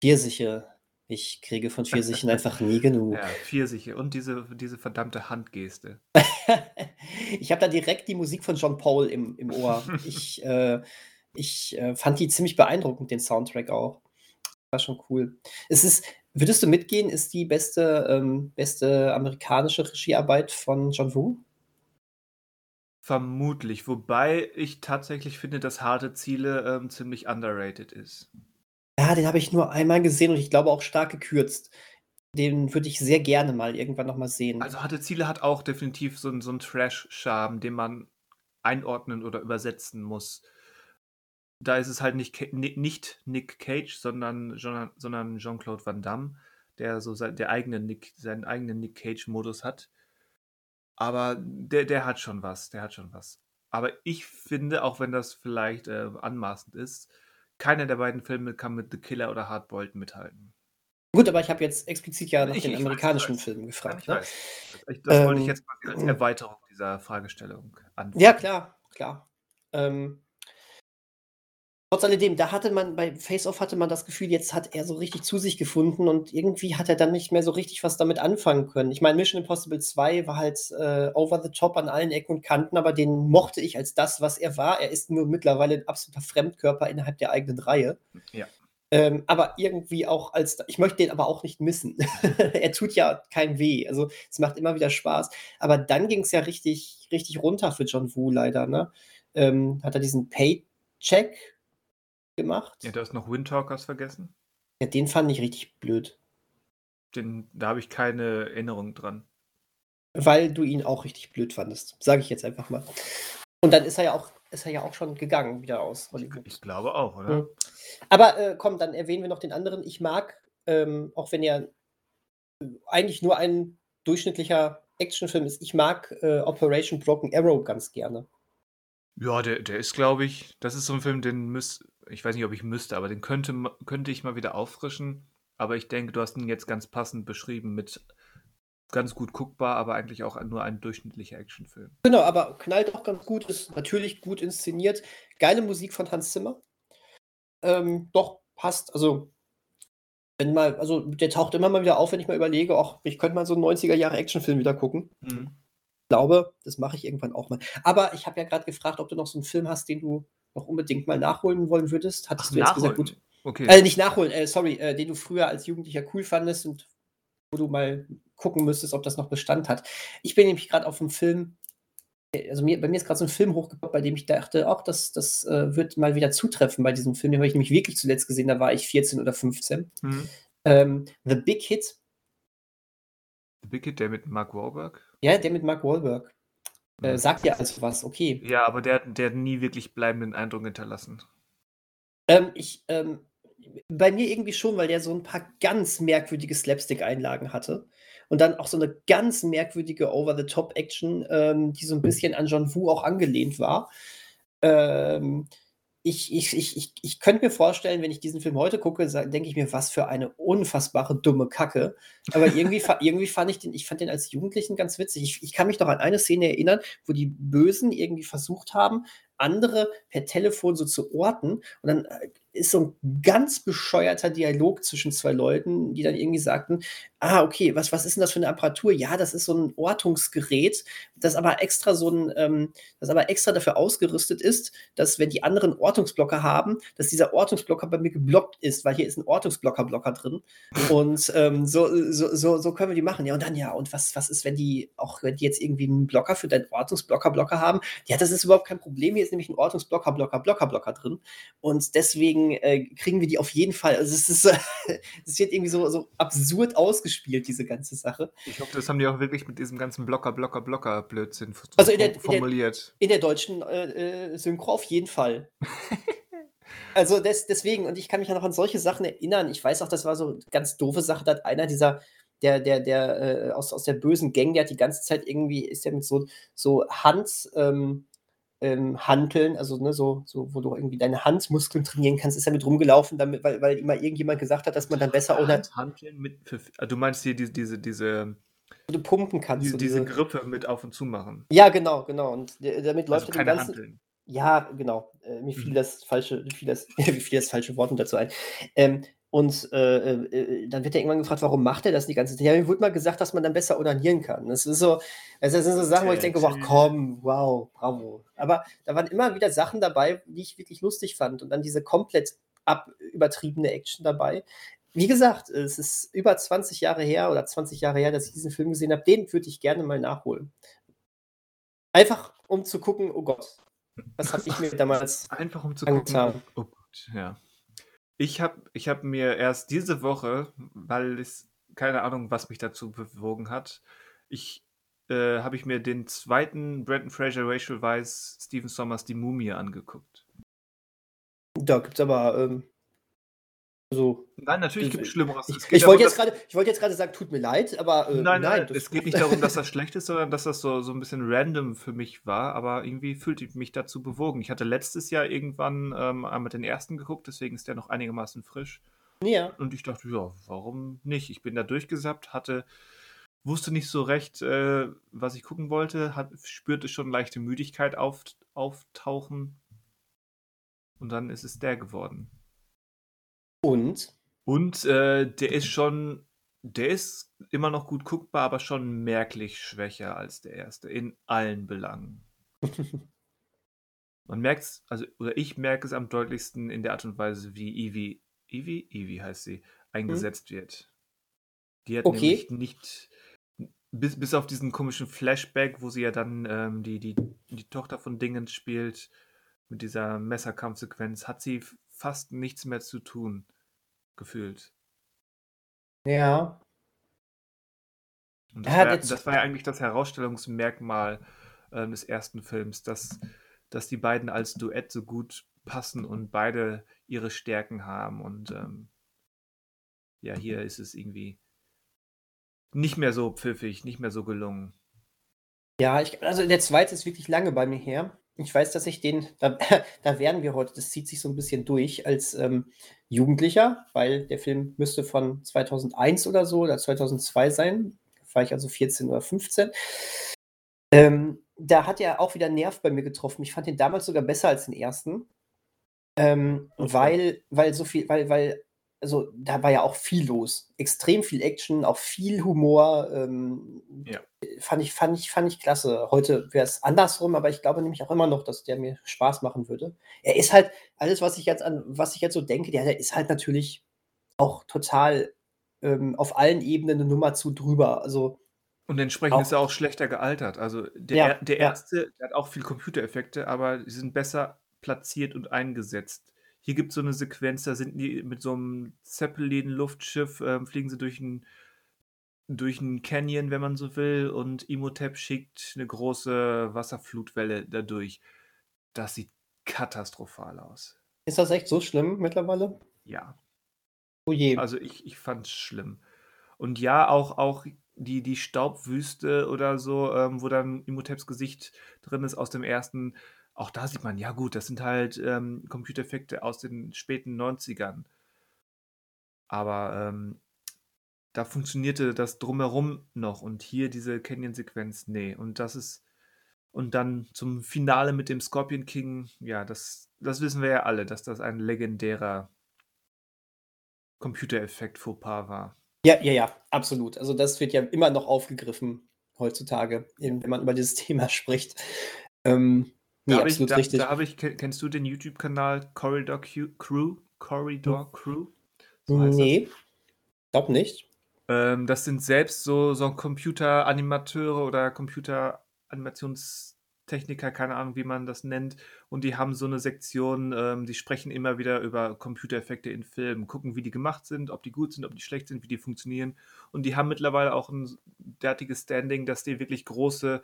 Pfirsiche. Ich kriege von Pfirsichen <laughs> einfach nie genug. Ja, Pfirsiche und diese diese verdammte Handgeste. <laughs> Ich habe da direkt die Musik von John Paul im im Ohr. <laughs> Ich, äh ich, äh, fand die ziemlich beeindruckend, den Soundtrack auch. War schon cool. Es ist würdest du mitgehen, ist die beste ähm, beste amerikanische Regiearbeit von John Woo? Vermutlich, wobei ich tatsächlich finde, dass „Harte Ziele“, ähm, ziemlich underrated ist. Ja, den habe ich nur einmal gesehen und ich glaube auch stark gekürzt. Den würde ich sehr gerne mal irgendwann noch mal sehen. Also, „Harte Ziele“ hat auch definitiv so so 'n Trash-Charme, den man einordnen oder übersetzen muss. Da ist es halt nicht nicht Nick Cage, sondern sondern Jean-Claude Van Damme, der so sein der eigene Nick seinen eigenen Nick-Cage-Modus hat. Aber der, der hat schon was, der hat schon was. Aber ich finde, auch wenn das vielleicht äh, anmaßend ist, keiner der beiden Filme kann mit The Killer oder Hardboiled mithalten. Gut, aber ich habe jetzt explizit ja nach ich, den ich amerikanischen weiß, Filmen gefragt. Ja, ne? Das ähm, wollte ich jetzt mal als Erweiterung dieser Fragestellung anfangen. Ja, klar, klar. Ähm, Trotz alledem, da hatte man bei Face Off hatte man das Gefühl, jetzt hat er so richtig zu sich gefunden und irgendwie hat er dann nicht mehr so richtig was damit anfangen können. Ich meine, Mission Impossible 2 war halt äh, over the top an allen Ecken und Kanten, aber den mochte ich als das, was er war. Er ist nur mittlerweile ein absoluter Fremdkörper innerhalb der eigenen Reihe. Ja. Ähm, aber irgendwie auch als, ich möchte den aber auch nicht missen. <laughs> er tut ja kein weh. Also es macht immer wieder Spaß. Aber dann ging es ja richtig, richtig runter für John Woo leider. Ne? Ähm, hat er diesen Paycheck gemacht. Ja, du hast noch Windtalkers vergessen. Ja, den fand ich richtig blöd. Den, da habe ich keine Erinnerung dran. Weil du ihn auch richtig blöd fandest, sage ich jetzt einfach mal. Und dann ist er ja auch, ist er ja auch schon gegangen wieder aus Hollywood. Ich glaube auch, oder? Mhm. Aber äh, komm, dann erwähnen wir noch den anderen. Ich mag, ähm, auch wenn er eigentlich nur ein durchschnittlicher Actionfilm ist, ich mag äh, Operation Broken Arrow ganz gerne. Ja, der, der ist, glaube ich, das ist so ein Film, den müsst, ich weiß nicht, ob ich müsste, aber den könnte, könnte ich mal wieder auffrischen. Aber ich denke, du hast ihn jetzt ganz passend beschrieben mit ganz gut guckbar, aber eigentlich auch nur ein durchschnittlicher Actionfilm. Genau, aber knallt auch ganz gut, ist natürlich gut inszeniert. Geile Musik von Hans Zimmer. Ähm, doch, passt. Also, wenn mal, also der taucht immer mal wieder auf, wenn ich mal überlege, auch ich könnte mal so einen 90er Jahre Actionfilm wieder gucken. Mhm. Ich glaube, das mache ich irgendwann auch mal. Aber ich habe ja gerade gefragt, ob du noch so einen Film hast, den du noch unbedingt mal nachholen wollen würdest. Hattest Ach, du jetzt nachholen. gesagt, gut. Okay. Also nicht nachholen, äh, sorry, äh, den du früher als Jugendlicher cool fandest und wo du mal gucken müsstest, ob das noch Bestand hat. Ich bin nämlich gerade auf einem Film, äh, also mir, bei mir ist gerade so ein Film hochgekommen, bei dem ich dachte, auch das, das äh, wird mal wieder zutreffen bei diesem Film. Den habe ich nämlich wirklich zuletzt gesehen, da war ich 14 oder 15. Mhm. Ähm, The Big Hit. The Big Hit, der mit Mark Wahlberg? Ja, der mit Mark Wahlberg. Äh, sagt ja also was, okay. Ja, aber der, der hat nie wirklich bleibenden Eindruck hinterlassen. Ähm, ich, ähm, bei mir irgendwie schon, weil der so ein paar ganz merkwürdige Slapstick-Einlagen hatte. Und dann auch so eine ganz merkwürdige Over-the-Top-Action, ähm, die so ein bisschen an John Woo auch angelehnt war. Ähm, ich, ich, ich, ich, ich könnte mir vorstellen, wenn ich diesen Film heute gucke, denke ich mir, was für eine unfassbare dumme Kacke. Aber irgendwie, <laughs> irgendwie fand ich den, ich fand den als Jugendlichen ganz witzig. Ich, ich kann mich noch an eine Szene erinnern, wo die Bösen irgendwie versucht haben, andere per Telefon so zu orten. Und dann äh, ist so ein ganz bescheuerter Dialog zwischen zwei Leuten, die dann irgendwie sagten, ah, okay, was, was ist denn das für eine Apparatur? Ja, das ist so ein Ortungsgerät, das aber extra so ein, ähm, das aber extra dafür ausgerüstet ist, dass wenn die anderen Ortungsblocker haben, dass dieser Ortungsblocker bei mir geblockt ist, weil hier ist ein Ortungsblocker-Blocker drin. Und ähm, so, so, so, so können wir die machen. Ja, und dann ja, und was, was ist, wenn die, auch wenn die jetzt irgendwie einen Blocker für deinen Ortungsblocker-Blocker haben? Ja, das ist überhaupt kein Problem. Hier ist nämlich ein Ortungsblocker, Blocker, Blocker, Blocker drin. Und deswegen äh, kriegen wir die auf jeden Fall. Also es ist, <laughs> es wird irgendwie so, so absurd ausgespielt, diese ganze Sache. Ich hoffe, das haben die auch wirklich mit diesem ganzen Blocker, Blocker, Blocker Blödsinn also in der, formuliert. In der, in der deutschen äh, äh, Synchro auf jeden Fall. <laughs> also des, deswegen, und ich kann mich ja noch an solche Sachen erinnern. Ich weiß auch, das war so eine ganz doofe Sache, da hat einer dieser der, der, der äh, aus, aus der bösen Gang, der hat die ganze Zeit irgendwie, ist der mit so, so Hand, ähm, ähm, Hanteln, also ne, so, so, wo du irgendwie deine Handmuskeln trainieren kannst, ist er mit rumgelaufen, damit, weil, weil immer irgendjemand gesagt hat, dass man dann besser oder. Hanteln mit für, ah, du meinst hier diese, diese, diese du pumpen kannst. Diese, diese, Grippe mit auf und zu machen. Ja, genau, genau. Und damit läuft also keine ganzen, Hanteln. Ja, genau. Äh, mir fiel mhm. das falsche, fiel das, <laughs> mir fiel das falsche Wort dazu ein. Ähm, und äh, äh, dann wird er irgendwann gefragt, warum macht er das die ganze Zeit? Ja, mir wurde mal gesagt, dass man dann besser ordinieren kann. Das ist so, das sind so Sachen, wo ich denke, wow, komm, wow, bravo. Aber da waren immer wieder Sachen dabei, die ich wirklich lustig fand. Und dann diese komplett ab übertriebene Action dabei. Wie gesagt, es ist über 20 Jahre her oder 20 Jahre her, dass ich diesen Film gesehen habe. Den würde ich gerne mal nachholen. Einfach um zu gucken, oh Gott, was habe ich mir <laughs> damals Einfach um zu gucken, oh Gott, ja. Ich habe ich hab mir erst diese Woche, weil es keine Ahnung, was mich dazu bewogen hat, ich äh, habe ich mir den zweiten Brandon Fraser, Rachel Weisz, Stephen Sommers Die Mumie angeguckt. Da gibt es aber ähm, So. Nein, natürlich gibt es Schlimmeres. Ich, ich wollte jetzt gerade wollt sagen, tut mir leid, aber äh, nein, nein, nein es geht nicht <laughs> darum, dass das schlecht ist, sondern dass das so, so ein bisschen random für mich war, aber irgendwie fühlte ich mich dazu bewogen. Ich hatte letztes Jahr irgendwann ähm, einmal den ersten geguckt, deswegen ist der noch einigermaßen frisch. Ja. Und ich dachte, ja, warum nicht? Ich bin da durchgesappt, hatte, wusste nicht so recht, äh, was ich gucken wollte, hat, spürte schon leichte Müdigkeit auf, auftauchen. Und dann ist es der geworden. Und? Und äh, der ist schon, der ist immer noch gut guckbar, aber schon merklich schwächer als der erste in allen Belangen. <laughs> Man merkt es, also, oder ich merke es am deutlichsten in der Art und Weise, wie Evie, Evie, Evie heißt sie, eingesetzt hm. wird. Die hat okay. nämlich nicht, bis, bis auf diesen komischen Flashback, wo sie ja dann ähm, die, die, die Tochter von Dingens spielt, mit dieser Messerkampfsequenz, hat sie fast nichts mehr zu tun, gefühlt. Ja. Und das, war, das war ja eigentlich das Herausstellungsmerkmal äh, des ersten Films, dass, dass die beiden als Duett so gut passen und beide ihre Stärken haben. Und ähm, ja, hier ist es irgendwie nicht mehr so pfiffig, nicht mehr so gelungen. Ja, ich, also der zweite ist wirklich lange bei mir her. Ich weiß, dass ich den, da, <laughs> da werden wir heute, das zieht sich so ein bisschen durch, als ähm, Jugendlicher, weil der Film müsste von 2001 oder so oder 2002 sein. Da war ich also 14 oder 15. Ähm, da hat er auch wieder Nerv bei mir getroffen. Ich fand den damals sogar besser als den ersten. Ähm, okay. weil, weil so viel, weil, weil also da war ja auch viel los. Extrem viel Action, auch viel Humor. Ähm, ja. fand, ich, fand, ich, fand ich klasse. Heute wäre es andersrum, aber ich glaube nämlich auch immer noch, dass der mir Spaß machen würde. Er ist halt, alles, was ich jetzt an, was ich jetzt so denke, der, der ist halt natürlich auch total ähm, auf allen Ebenen eine Nummer zu drüber. Also und entsprechend auch, ist er auch schlechter gealtert. Also der, ja, der erste, ja. der hat auch viel Computereffekte, aber sie sind besser platziert und eingesetzt. Hier gibt es so eine Sequenz, da sind die mit so einem Zeppelin-Luftschiff, äh, fliegen sie durch ein durch einen Canyon, wenn man so will, und Imhotep schickt eine große Wasserflutwelle dadurch. Das sieht katastrophal aus. Ist das echt so schlimm mittlerweile? Ja. Oh je. Also ich, ich fand es schlimm. Und ja, auch, auch die, die Staubwüste oder so, ähm, wo dann Imhoteps Gesicht drin ist aus dem ersten, auch da sieht man, ja gut, das sind halt ähm, Computereffekte aus den späten 90ern. Aber ähm, da funktionierte das drumherum noch und hier diese Canyon-Sequenz, nee. Und das ist, und dann zum Finale mit dem Scorpion King, ja, das, das wissen wir ja alle, dass das ein legendärer Computereffekt Fauxpas war. Ja, ja, ja, absolut. Also das wird ja immer noch aufgegriffen heutzutage, wenn man über dieses <laughs> Thema spricht. Ähm, Nee, da absolut ich, richtig. Da, da habe ich, kennst du den YouTube-Kanal Corridor Crew? Corridor hm. Crew? So nee, glaub nicht. Ähm, das sind selbst so, so Computeranimateure oder Computeranimationstechniker, keine Ahnung, wie man das nennt. Und die haben so eine Sektion, ähm, die sprechen immer wieder über Computereffekte in Filmen, gucken, wie die gemacht sind, ob die gut sind, ob die schlecht sind, wie die funktionieren. Und die haben mittlerweile auch ein derartiges Standing, dass die wirklich große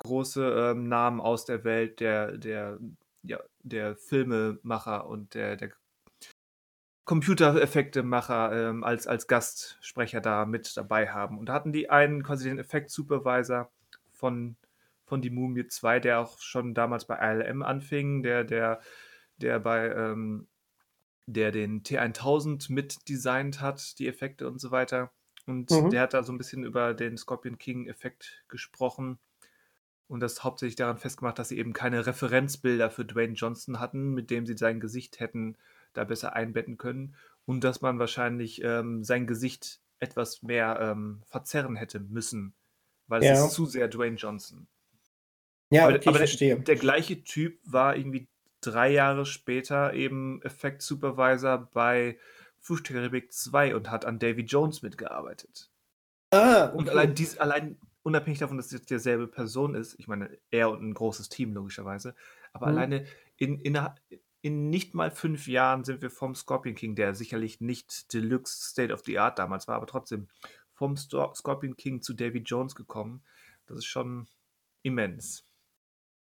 große ähm, Namen aus der Welt der, der, ja, der Filmemacher und der, der Computereffektemacher ähm, als, als Gastsprecher da mit dabei haben. Und da hatten die einen quasi den Effekt-Supervisor von, von Die Mumie 2, der auch schon damals bei ILM anfing, der, der, der bei ähm, der den T1000 mitdesignt hat, die Effekte und so weiter. Und mhm. der hat da so ein bisschen über den Scorpion King-Effekt gesprochen und das hauptsächlich daran festgemacht, dass sie eben keine Referenzbilder für Dwayne Johnson hatten, mit dem sie sein Gesicht hätten da besser einbetten können und dass man wahrscheinlich ähm, sein Gesicht etwas mehr ähm, verzerren hätte müssen, weil ja. es ist zu sehr Dwayne Johnson. Ja, aber, okay, aber der, der, gleiche Typ war irgendwie drei Jahre später eben Effekt Supervisor bei Frühstück 2 und hat an Davy Jones mitgearbeitet. Ah, okay. Und allein, dies, allein unabhängig davon, dass es jetzt dieselbe Person ist, ich meine, er und ein großes Team logischerweise, aber mhm. alleine in, in, in nicht mal fünf Jahren sind wir vom Scorpion King, der sicherlich nicht Deluxe State of the Art damals war, aber trotzdem vom Sto Scorpion King zu Davy Jones gekommen. Das ist schon immens.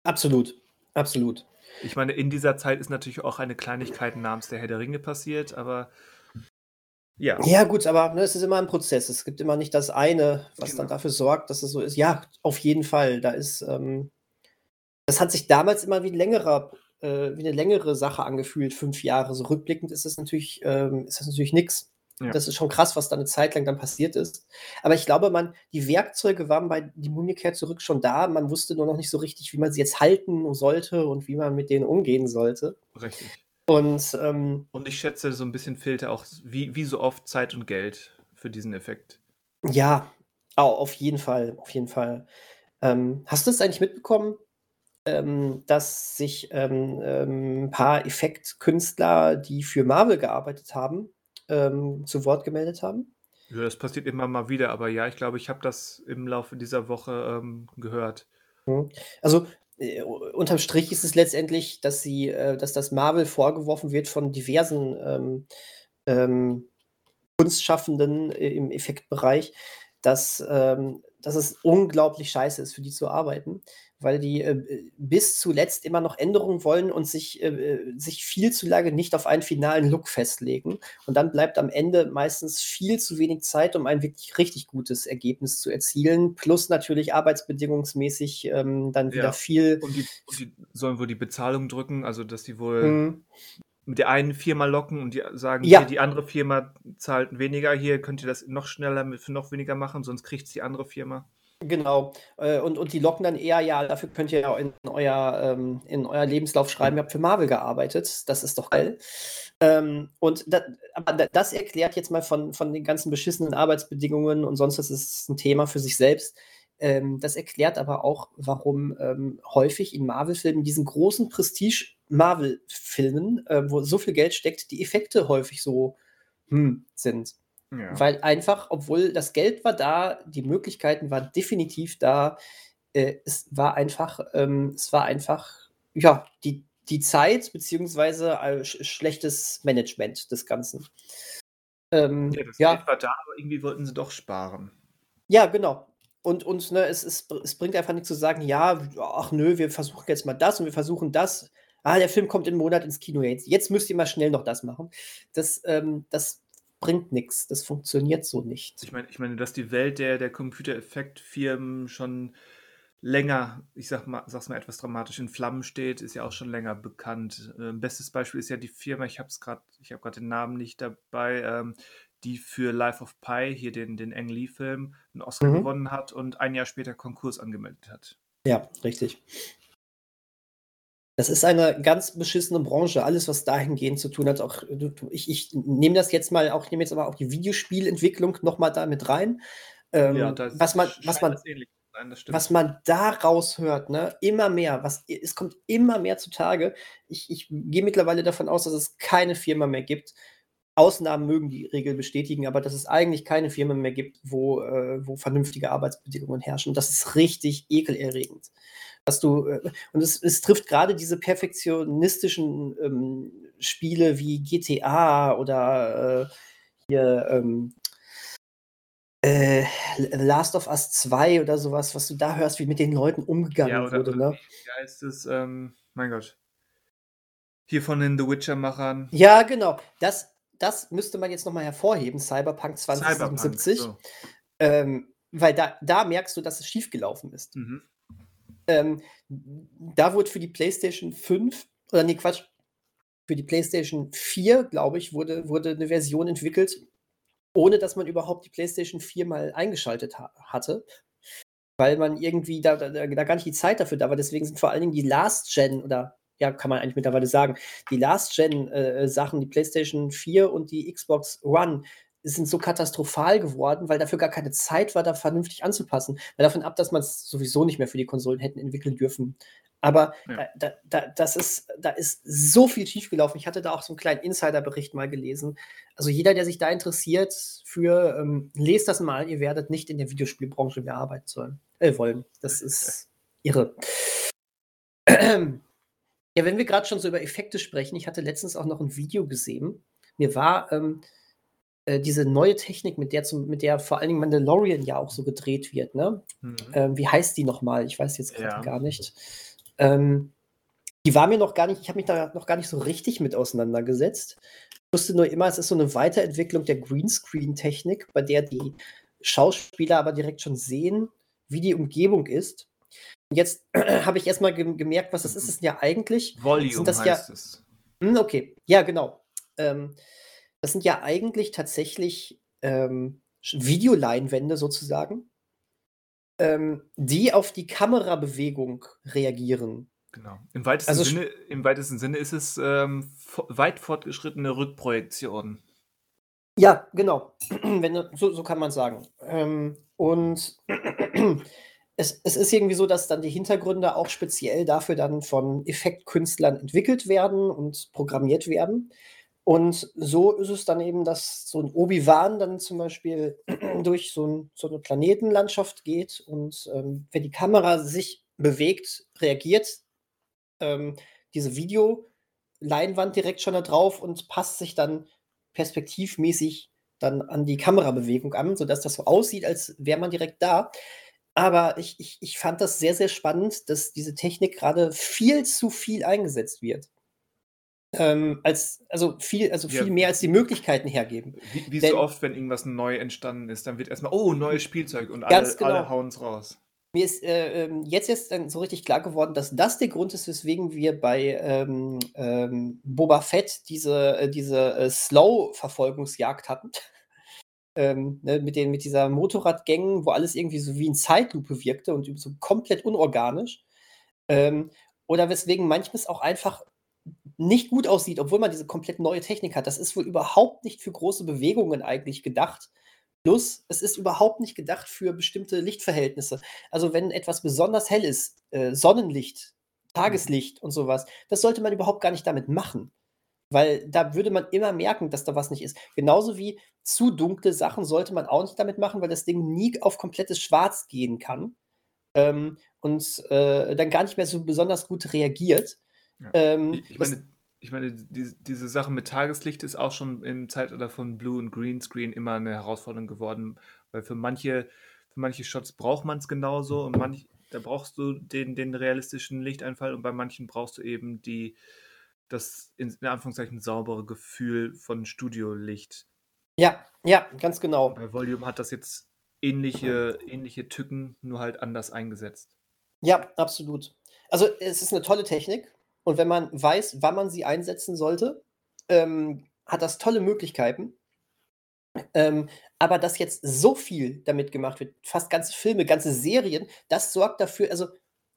Absolut, absolut. Ich meine, in dieser Zeit ist natürlich auch eine Kleinigkeit namens der Herr der Ringe passiert, aber Ja. Ja, gut, aber ne, es ist immer ein Prozess. Es gibt immer nicht das eine, was genau. dann dafür sorgt, dass es so ist. Ja, auf jeden Fall. Da ist, ähm, das hat sich damals immer wie, längerer, äh, wie eine längere Sache angefühlt, fünf Jahre. So rückblickend ist es natürlich, ähm, ist das natürlich nichts. Ja. Das ist schon krass, was da eine Zeit lang dann passiert ist. Aber ich glaube, man, die Werkzeuge waren bei Die Mumie kehrt zurück schon da. Man wusste nur noch nicht so richtig, wie man sie jetzt halten sollte und wie man mit denen umgehen sollte. Richtig. Und, ähm, und ich schätze, so ein bisschen fehlte auch, wie, wie so oft, Zeit und Geld für diesen Effekt. Ja, oh, auf jeden Fall, auf jeden Fall. Ähm, hast du es eigentlich mitbekommen, ähm, dass sich ähm, ähm, ein paar Effektkünstler, die für Marvel gearbeitet haben, ähm, zu Wort gemeldet haben? Ja, das passiert immer mal wieder, aber ja, ich glaube, ich habe das im Laufe dieser Woche gehört. Mhm. Also äh, unterm Strich ist es letztendlich, dass sie, äh, dass das Marvel vorgeworfen wird von diversen ähm, ähm, Kunstschaffenden äh, im Effektbereich, dass, ähm, dass es unglaublich scheiße ist, für die zu arbeiten weil die äh, bis zuletzt immer noch Änderungen wollen und sich, äh, sich viel zu lange nicht auf einen finalen Look festlegen. Und dann bleibt am Ende meistens viel zu wenig Zeit, um ein wirklich richtig gutes Ergebnis zu erzielen. Plus natürlich arbeitsbedingungsmäßig ähm, dann wieder ja. viel. Und die, und die, sollen wohl die Bezahlung drücken, also dass die wohl. Mhm mit der einen Firma locken und die sagen, ja. hier, die andere Firma zahlt weniger, hier könnt ihr das noch schneller für noch weniger machen, sonst kriegt es die andere Firma. Genau. Äh, und, und die locken dann eher, ja, dafür könnt ihr ja in euer, ähm, in euer Lebenslauf schreiben, ihr habt für Marvel gearbeitet. Das ist doch geil. Ähm, und da, aber das erklärt jetzt mal von, von den ganzen beschissenen Arbeitsbedingungen und sonst das ist ein Thema für sich selbst. Ähm, das erklärt aber auch, warum ähm, häufig in Marvel-Filmen, diesen großen Prestige-Marvel-Filmen, äh, wo so viel Geld steckt, die Effekte häufig so hm, sind. Ja. Weil einfach, obwohl das Geld war da, die Möglichkeiten waren definitiv da, äh, es war einfach, ähm, es war einfach, ja, die, die Zeit beziehungsweise äh, sch schlechtes Management des Ganzen. Ähm, ja, das ja. Geld war da, aber irgendwie wollten sie doch sparen. Ja, genau. Und, und ne, es, es, es bringt einfach nicht zu sagen, ja, ach nö, wir versuchen jetzt mal das und wir versuchen das. Ah, der Film kommt in einem Monat ins Kino jetzt. Jetzt müsst ihr mal schnell noch das machen. Das, ähm, das bringt nichts. Das funktioniert so nicht. Ich meine, ich meine, dass die Welt der, der Computereffektfirmen schon länger, ich sag mal, sag's mal etwas dramatisch, in Flammen steht, ist ja auch schon länger bekannt. Ähm, bestes Beispiel ist ja die Firma, ich habe es gerade, ich habe gerade den Namen nicht dabei, ähm, die für Life of Pi, hier den, den Ang Lee-Film, einen Oscar mhm. gewonnen hat und ein Jahr später Konkurs angemeldet hat. Ja, richtig. Das ist eine ganz beschissene Branche. Alles, was dahingehend zu tun hat, auch ich, ich nehme das jetzt mal auch, ich nehme jetzt aber auch die Videospielentwicklung nochmal da mit rein. Ähm, ja, was man, was man, sein, was man da raushört, ne, immer mehr, was, es kommt immer mehr zutage. Ich, ich gehe mittlerweile davon aus, dass es keine Firma mehr gibt. Ausnahmen mögen die Regel bestätigen, aber dass es eigentlich keine Firma mehr gibt, wo, äh, wo vernünftige Arbeitsbedingungen herrschen. Das ist richtig ekelerregend dass du, äh, und es, es trifft gerade diese perfektionistischen ähm, Spiele wie GTA oder äh, hier ähm, äh, Last of Us 2 oder sowas, was du da hörst, wie mit den Leuten umgegangen ja, oder, wurde. Ne? Ja, ist es, ähm, mein Gott. Hier von den The Witcher-Machern. Ja, genau. Das, das müsste man jetzt nochmal hervorheben, Cyberpunk 2077. Cyberpunk, so. ähm, weil da, da merkst du, dass es schiefgelaufen ist. Mhm. Ähm, da wurde für die PlayStation 5, oder nee, Quatsch, für die PlayStation 4, glaube ich, wurde, wurde eine Version entwickelt, ohne dass man überhaupt die PlayStation 4 mal eingeschaltet ha hatte. Weil man irgendwie da, da, da, gar nicht die Zeit dafür da war. Deswegen sind vor allen Dingen die Last-Gen oder ja, kann man eigentlich mittlerweile sagen, die Last-Gen-Sachen, äh, die PlayStation 4 und die Xbox One, sind so katastrophal geworden, weil dafür gar keine Zeit war, da vernünftig anzupassen. Weil davon ab, dass man es sowieso nicht mehr für die Konsolen hätten entwickeln dürfen. Aber ja. da, da, das ist, da ist so viel schiefgelaufen. Ich hatte da auch so einen kleinen Insider-Bericht mal gelesen. Also jeder, der sich da interessiert für, ähm, lest das mal, ihr werdet nicht in der Videospielbranche mehr arbeiten sollen, äh, wollen. Das ist <laughs> irre. Ja, wenn wir gerade schon so über Effekte sprechen, ich hatte letztens auch noch ein Video gesehen. Mir war ähm, äh, diese neue Technik, mit der, zum, mit der vor allen Dingen Mandalorian ja auch so gedreht wird, ne? Mhm. Ähm, wie heißt die nochmal? Ich weiß jetzt gerade ja. gar nicht. Ähm, die war mir noch gar nicht, ich habe mich da noch gar nicht so richtig mit auseinandergesetzt. wusste nur immer, es ist so eine Weiterentwicklung der Greenscreen-Technik, bei der die Schauspieler aber direkt schon sehen, wie die Umgebung ist. Jetzt <clears throat> habe ich erstmal ge gemerkt, was das ist. Das sind ja eigentlich Volume das heißt ja es. hm, okay. Ja, genau. Ähm, das sind ja eigentlich tatsächlich, ähm, Videoleinwände sozusagen ähm, die auf die Kamerabewegung reagieren. Genau. Im weitesten Also Sinne im weitesten Sinne ist es, ähm, weit fortgeschrittene Rückprojektion. Ja, genau. <clears throat> Wenn so so kann man's sagen. Ähm, und <clears throat> es es ist irgendwie so, dass dann die Hintergründe auch speziell dafür dann von Effektkünstlern entwickelt werden und programmiert werden. Und so ist es dann eben, dass so 'n Obi-Wan dann zum Beispiel <clears throat> durch so 'n so 'ne Planetenlandschaft geht und, ähm, wenn die Kamera sich bewegt, reagiert, ähm, diese Videoleinwand direkt schon da drauf und passt sich dann perspektivmäßig dann an die Kamerabewegung an, sodass das so aussieht, als wäre man direkt da. Aber ich ich ich fand das sehr, sehr spannend, dass diese Technik grade viel zu viel eingesetzt wird. Ähm, als also viel also Ja. viel mehr als die Möglichkeiten hergeben. Wie wie so Denn oft, wenn irgendwas neu entstanden ist, dann wird erst mal: „Oh, neues Spielzeug“ und alle alle genau. hauen's raus. Mir ist, äh, ähm, jetzt erst dann so richtig klar geworden, dass das der Grund ist, weswegen wir bei, ähm, ähm, Boba Fett diese äh, diese, äh, Slow-Verfolgungsjagd hatten. Ähm, ne, mit den mit dieser Motorradgang, wo alles irgendwie so wie in Zeitlupe wirkte und so komplett unorganisch. Ähm, oder weswegen manches auch einfach nicht gut aussieht, obwohl man diese komplett neue Technik hat. Das ist wohl überhaupt nicht für große Bewegungen eigentlich gedacht. Plus, es ist überhaupt nicht gedacht für bestimmte Lichtverhältnisse. Also, wenn etwas besonders hell ist, äh, Sonnenlicht, Mhm. Tageslicht und so was, das sollte man überhaupt gar nicht damit machen, weil da würde man immer merken, dass da was nicht ist. Genauso wie zu dunkle Sachen sollte man auch nicht damit machen, weil das Ding nie auf komplettes Schwarz gehen kann, ähm, und, äh, dann gar nicht mehr so besonders gut reagiert. Ja. Ähm, Ich meine ich meine, diese diese Sache mit Tageslicht ist auch schon im Zeitalter von Blue und Greenscreen immer 'ne Herausforderung geworden, weil für manche für manche Shots braucht man's genauso und manch da brauchst du den den realistischen Lichteinfall und bei manchen brauchst du eben die das in Anführungszeichen saubere Gefühl von Studiolicht. Ja, ja, ganz genau. Bei Volume hat das jetzt ähnliche ähnliche Tücken, nur halt anders eingesetzt. Ja, absolut. Also, es ist 'ne tolle Technik und wenn man weiß, wann man sie einsetzen sollte, ähm, hat das tolle Möglichkeiten. Ähm, aber dass jetzt so viel damit gemacht wird, fast ganze Filme, ganze Serien, das sorgt dafür also,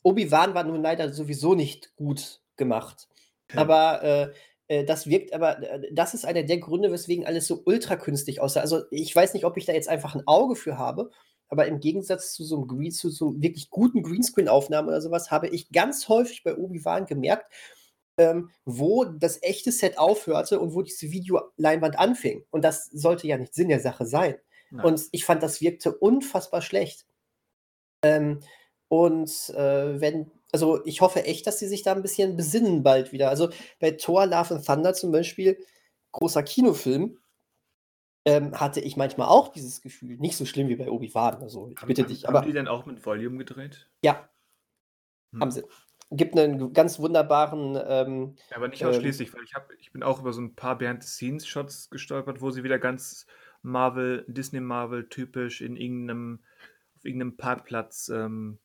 Obi-Wan war nun leider sowieso nicht gut gemacht. Aber, äh, äh, das wirkt aber äh, das ist einer der Gründe, weswegen alles so ultrakünstlich aussah. Also, ich weiß nicht, ob ich da jetzt einfach 'n Auge für habe, aber im Gegensatz zu so 'nem Green zu so wirklich guten Greenscreen-Aufnahmen oder so was, habe ich ganz häufig bei Obi-Wan gemerkt, ähm, wo das echte Set aufhörte und wo diese Videoleinwand anfing. Und das sollte ja nicht Sinn der Sache sein. Nein. Und ich fand, das wirkte unfassbar schlecht. Ähm, und, äh, wenn also, ich hoffe echt, dass sie sich da 'n bisschen besinnen bald wieder. Also, bei Thor: Love and Thunder zum Beispiel, großer Kinofilm ähm, hatte ich manchmal auch dieses Gefühl. Nicht so schlimm wie bei Obi-Wan, also, ich Haben bitte dich, haben die aber denn auch mit Volume gedreht? Ja. Hm. Haben sie. Gibt 'nen ganz wunderbaren, ähm, Ja, aber nicht ähm ausschließlich, weil ich habe ich bin auch über so 'n paar Behind-the-Scenes-Shots gestolpert, wo sie wieder ganz Marvel Disney Marvel typisch in irgend 'nem auf irgend 'nem Parkplatz, ähm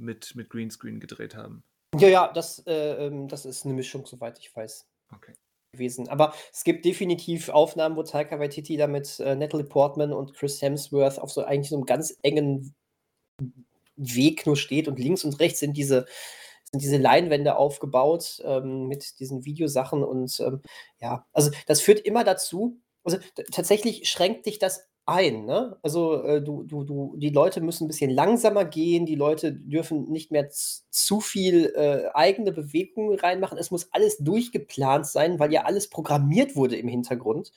mit mit Greenscreen gedreht haben. Ja, ja, das, äh, ähm das ist 'ne Mischung, soweit ich weiß Okay. gewesen. Aber es gibt definitiv Aufnahmen, wo Taika Waititi da mit, äh, Natalie Portman und Chris Hemsworth auf so eigentlich so 'nem ganz engen Weg nur steht und links und rechts sind diese sind diese Leinwände aufgebaut, ähm, mit diesen Videosachen und, ähm, ja also, das führt immer dazu also, tatsächlich schränkt dich das ein, ne? Also, äh, du du du die Leute müssen 'n bisschen langsamer gehen, die Leute dürfen nicht mehr zu viel, äh, eigene Bewegungen reinmachen. Es muss alles durchgeplant sein, weil ja alles programmiert wurde im Hintergrund.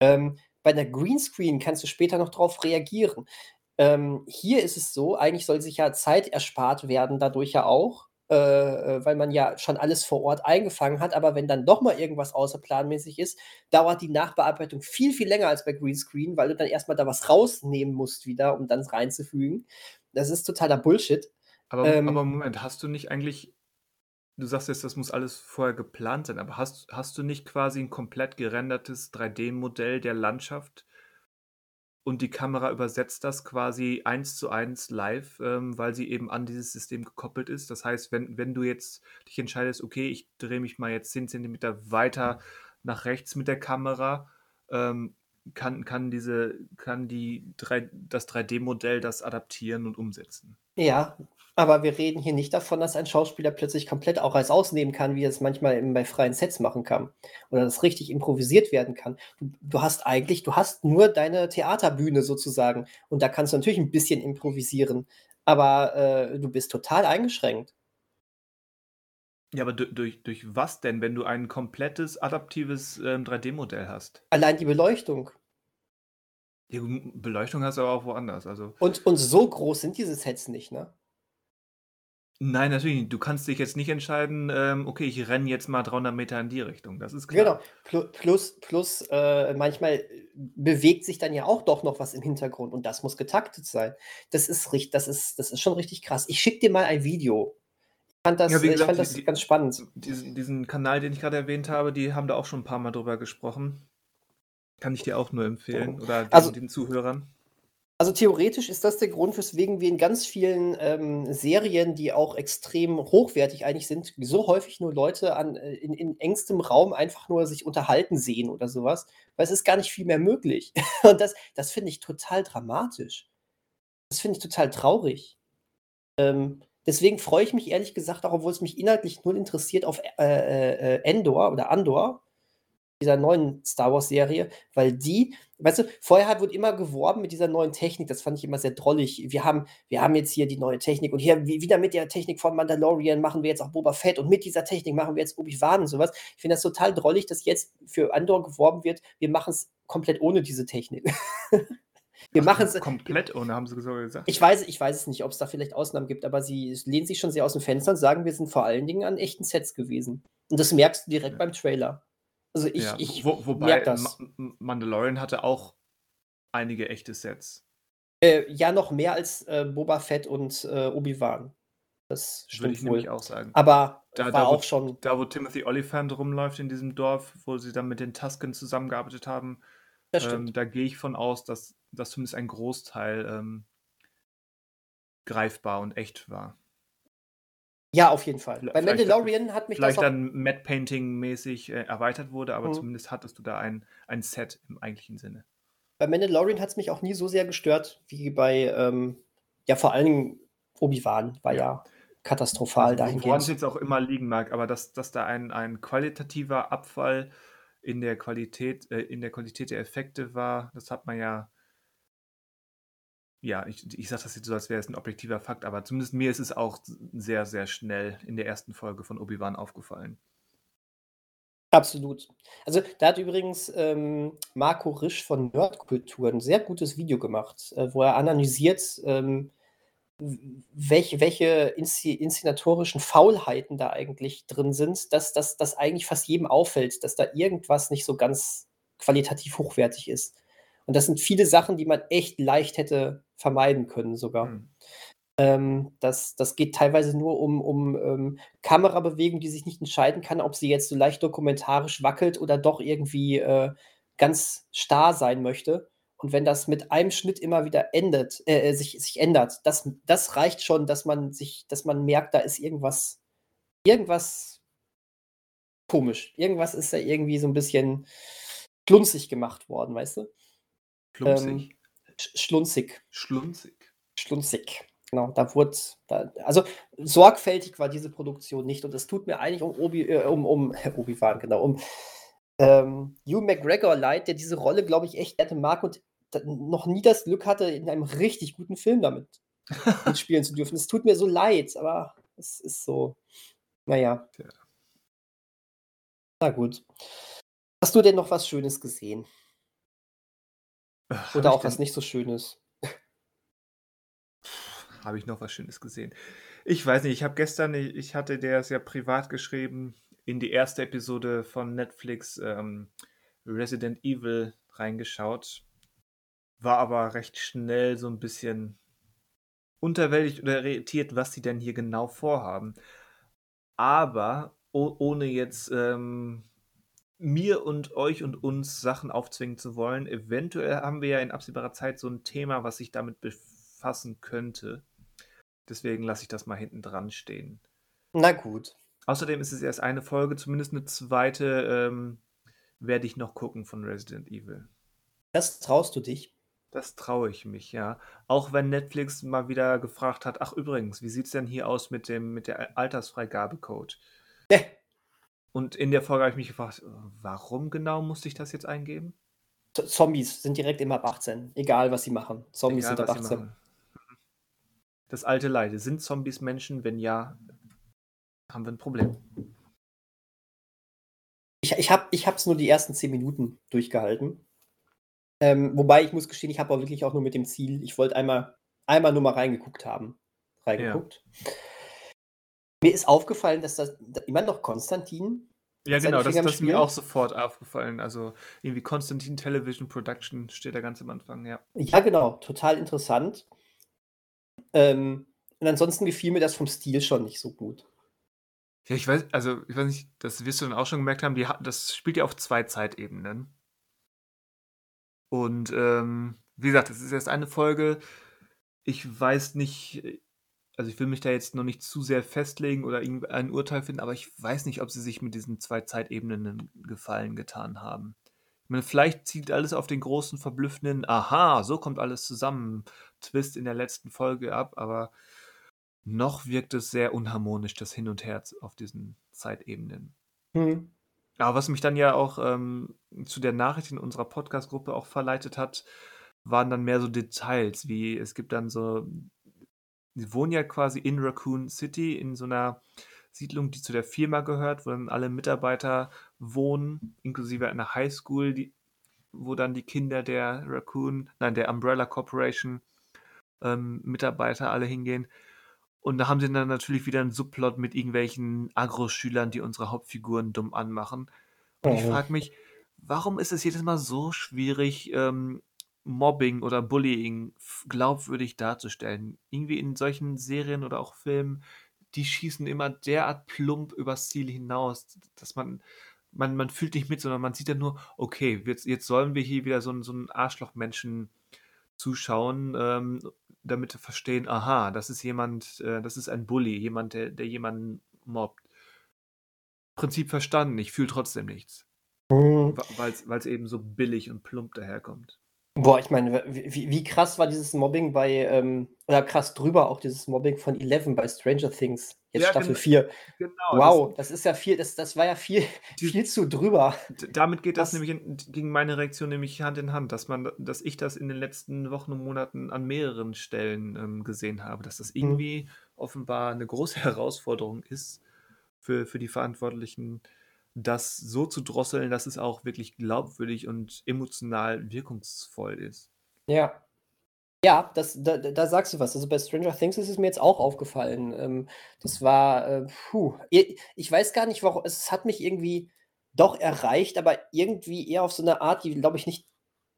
Ähm, bei 'ner Greenscreen kannst du später noch drauf reagieren. Ähm, hier ist es so, eigentlich soll sich ja Zeit erspart werden dadurch ja auch, äh, äh, weil man ja schon alles vor Ort eingefangen hat. Aber wenn dann doch mal irgendwas außerplanmäßig ist, dauert die Nachbearbeitung viel, viel länger als bei Greenscreen, weil du dann erst mal da was rausnehmen musst wieder, um dann es reinzufügen. Das ist totaler Bullshit. Aber aber Ähm Moment, hast du nicht eigentlich du sagst jetzt, das muss alles vorher geplant sein, aber hast, hast du nicht quasi ein komplett gerendertes 3D-Modell der Landschaft und die Kamera übersetzt das quasi eins zu eins live, ähm, weil sie eben an dieses System gekoppelt ist. Das heißt, wenn, wenn du jetzt dich entscheidest, okay, ich drehe mich mal jetzt 10 cm weiter nach rechts mit der Kamera, ähm, kann, kann, diese, kann die 3, das 3D-Modell das adaptieren und umsetzen. Ja, aber wir reden hier nicht davon, dass ein Schauspieler plötzlich komplett auch als ausnehmen kann, wie er es manchmal eben bei freien Sets machen kann. Oder das richtig improvisiert werden kann. Du, du hast eigentlich, du hast nur deine Theaterbühne sozusagen. Und da kannst du natürlich ein bisschen improvisieren. Aber äh, du bist total eingeschränkt. Ja, aber durch, durch was denn, wenn du ein komplettes adaptives ähm, 3D-Modell hast? Allein die Beleuchtung. Die Beleuchtung hast du aber auch woanders. Also. Und, und so groß sind diese Sets nicht, ne? Nein, natürlich nicht. Du kannst dich jetzt nicht entscheiden, ähm, okay, ich renne jetzt mal 300 Meter in die Richtung. Das ist klar. Genau. Plus, plus äh, manchmal bewegt sich dann ja auch doch noch was im Hintergrund und das muss getaktet sein. Das ist, richtig, das ist, das ist schon richtig krass. Ich schicke dir mal ein Video. Ich fand das, ja, gesagt, ich fand das die, ganz spannend. Diesen, diesen Kanal, den ich gerade erwähnt habe, die haben da auch schon ein paar Mal drüber gesprochen. Kann ich dir auch nur empfehlen oder den, also, den Zuhörern. Also theoretisch ist das der Grund, weswegen wir in ganz vielen ähm, Serien, die auch extrem hochwertig eigentlich sind, so häufig nur Leute an, äh, in, in engstem Raum einfach nur sich unterhalten sehen oder sowas, weil es ist gar nicht viel mehr möglich. <laughs> Und das, das finde ich total dramatisch. Das finde ich total traurig. Ähm, deswegen freue ich mich ehrlich gesagt auch, obwohl es mich inhaltlich null interessiert, auf äh, äh, äh Endor oder Andor, dieser neuen Star Wars-Serie, weil die, weißt du, vorher wurde immer geworben mit dieser neuen Technik, das fand ich immer sehr drollig. Wir haben, wir haben jetzt hier die neue Technik und hier wieder mit der Technik von Mandalorian machen wir jetzt auch Boba Fett und mit dieser Technik machen wir jetzt Obi-Wan und sowas. Ich finde das total drollig, dass jetzt für Andor geworben wird, wir machen es komplett ohne diese Technik. <laughs> Wir machen es komplett ohne, haben sie so gesagt. Ich weiß, ich weiß es nicht, ob es da vielleicht Ausnahmen gibt, aber sie lehnen sich schon sehr aus dem Fenster und sagen, wir sind vor allen Dingen an echten Sets gewesen. Und das merkst du direkt ja. beim Trailer. Also ich, ja, ich wo, wobei das. Ma Mandalorian hatte auch einige echte Sets. Äh, ja, noch mehr als äh, Boba Fett und äh, Obi-Wan. Das stimmt Würde ich wohl. nämlich auch sagen. Aber da, war da, auch wo, schon. Da, wo Timothy Oliphant rumläuft in diesem Dorf, wo sie dann mit den Tusken zusammengearbeitet haben, ähm, da gehe ich von aus, dass, dass zumindest ein Großteil ähm, greifbar und echt war. Ja, auf jeden Fall. Bei Mandalorian hat mich vielleicht das dann Matte Painting mäßig äh, erweitert wurde, aber mhm. zumindest hattest du da ein, ein Set im eigentlichen Sinne. Bei Mandalorian hat es mich auch nie so sehr gestört wie bei, ähm, ja, vor allen Dingen Obi-Wan war ja, ja katastrophal also, dahingehend. Woran es jetzt auch immer liegen mag, aber dass, dass da ein, ein qualitativer Abfall in der Qualität, äh, in der Qualität der Effekte war, das hat man ja ja, ich, ich sage das jetzt so, als wäre es ein objektiver Fakt, aber zumindest mir ist es auch sehr, sehr schnell in der ersten Folge von Obi-Wan aufgefallen. Absolut. Also da hat übrigens ähm, Marco Risch von Nerdkultur ein sehr gutes Video gemacht, äh, wo er analysiert, ähm, welche, welche inszenatorischen Faulheiten da eigentlich drin sind, dass das eigentlich fast jedem auffällt, dass da irgendwas nicht so ganz qualitativ hochwertig ist. Und das sind viele Sachen, die man echt leicht hätte vermeiden können sogar. Mhm. Ähm, das, das geht teilweise nur um, um ähm, Kamerabewegung, die sich nicht entscheiden kann, ob sie jetzt so leicht dokumentarisch wackelt oder doch irgendwie äh, ganz starr sein möchte. Und wenn das mit einem Schnitt immer wieder endet, äh, äh, sich, sich ändert, das, das reicht schon, dass man sich, dass man merkt, da ist irgendwas, irgendwas komisch. Irgendwas ist da irgendwie so ein bisschen klunzig gemacht worden, weißt du? Plumpsig. Ähm, schlunzig. Schlunzig. Schlunzig. Genau, da wurde, da, also sorgfältig war diese Produktion nicht und es tut mir eigentlich um Obi, äh, um, um <laughs> Obi-Wan, genau, um ähm, Hugh McGregor leid, der diese Rolle, glaube ich, echt gerne mag und noch nie das Glück hatte, in einem richtig guten Film damit <laughs> mitspielen zu dürfen. Es tut mir so leid, aber es ist so. Naja. Ja. Na gut. Hast du denn noch was Schönes gesehen? Oder auch was nicht so Schönes. Habe ich noch was Schönes gesehen? Ich weiß nicht, ich habe gestern, ich hatte der es ja privat geschrieben, in die erste Episode von Netflix ähm, Resident Evil reingeschaut. War aber recht schnell so ein bisschen unterwältigt oder irritiert, was sie denn hier genau vorhaben. Aber oh, ohne jetzt ähm, mir und euch und uns Sachen aufzwingen zu wollen, eventuell haben wir ja in absehbarer Zeit so ein Thema, was sich damit befassen könnte. Deswegen lasse ich das mal hinten dran stehen. Na gut. Außerdem ist es erst eine Folge, zumindest eine zweite ähm, werde ich noch gucken von Resident Evil. Das traust du dich? Das traue ich mich, ja. Auch wenn Netflix mal wieder gefragt hat, ach übrigens, wie sieht es denn hier aus mit dem mit der Altersfreigabecode? Nee. Und in der Folge habe ich mich gefragt, warum genau musste ich das jetzt eingeben? Zombies sind direkt immer ab 18, egal was sie machen. Zombies Egal, sind ab 18. Das alte Leid. Sind Zombies Menschen? Wenn ja, haben wir ein Problem. Ich, ich habe es nur die ersten 10 Minuten durchgehalten. Ähm, wobei ich muss gestehen, ich habe auch wirklich auch nur mit dem Ziel, ich wollte einmal, einmal nur mal reingeguckt haben. Reingeguckt. Ja. Mir ist aufgefallen, dass das immer noch Konstantin. Ja, genau, das, das ist mir auch sofort aufgefallen. Also irgendwie Konstantin Television Production steht da ganz am Anfang, ja. Ja, genau, total interessant. Ähm, und ansonsten gefiel mir das vom Stil schon nicht so gut. Ja, ich weiß, also ich weiß nicht, das wirst du dann auch schon gemerkt haben, die, das spielt ja auf zwei Zeitebenen. Und ähm, wie gesagt, es ist erst eine Folge. Ich weiß nicht, also ich will mich da jetzt noch nicht zu sehr festlegen oder ein Urteil finden, aber ich weiß nicht, ob sie sich mit diesen zwei Zeitebenen einen Gefallen getan haben. Ich meine, vielleicht zieht alles auf den großen, verblüffenden, aha, so kommt alles zusammen, Twist in der letzten Folge ab, aber noch wirkt es sehr unharmonisch, das Hin und Her auf diesen Zeitebenen. Mhm. Aber was mich dann ja auch ähm, zu der Nachricht in unserer Podcast-Gruppe auch verleitet hat, waren dann mehr so Details, wie es gibt dann so, sie wohnen ja quasi in Raccoon City in so einer Siedlung, die zu der Firma gehört, wo dann alle Mitarbeiter wohnen, inklusive einer Highschool, die, wo dann die Kinder der Raccoon, nein, der Umbrella Corporation ähm, Mitarbeiter alle hingehen. Und da haben sie dann natürlich wieder einen Subplot mit irgendwelchen Agro-Schülern, die unsere Hauptfiguren dumm anmachen. Und ich frage mich, warum ist es jedes Mal so schwierig, ähm, Mobbing oder Bullying glaubwürdig darzustellen? Irgendwie in solchen Serien oder auch Filmen, die schießen immer derart plump übers Ziel hinaus, dass man, man, man fühlt nicht mit, sondern man sieht dann nur, okay, jetzt, jetzt sollen wir hier wieder so, so einen Arschlochmenschen zuschauen, ähm, damit verstehen, aha, das ist jemand, äh, das ist ein Bully, jemand, der, der jemanden mobbt. Prinzip verstanden, ich fühle trotzdem nichts. Mhm. Weil es eben so billig und plump daherkommt. Boah, ich meine, wie, wie krass war dieses Mobbing bei, ähm, oder krass drüber auch dieses Mobbing von Eleven bei Stranger Things, jetzt ja, Staffel 4. Genau. Wow, das, das, ist ja viel, das, das war ja viel, die, viel zu drüber. Damit geht das, das nämlich in, gegen meine Reaktion nämlich Hand in Hand, dass man, dass ich das in den letzten Wochen und Monaten an mehreren Stellen ähm, gesehen habe, dass das mhm. irgendwie mhm. offenbar eine große <laughs> Herausforderung ist für, für die Verantwortlichen das so zu drosseln, dass es auch wirklich glaubwürdig und emotional wirkungsvoll ist. Ja. Ja, das, da, da sagst du was. Also bei Stranger Things ist es mir jetzt auch aufgefallen. Ähm, das war, äh, puh. Ich weiß gar nicht, warum. Es hat mich irgendwie doch erreicht, aber irgendwie eher auf so eine Art, die, glaube ich, nicht,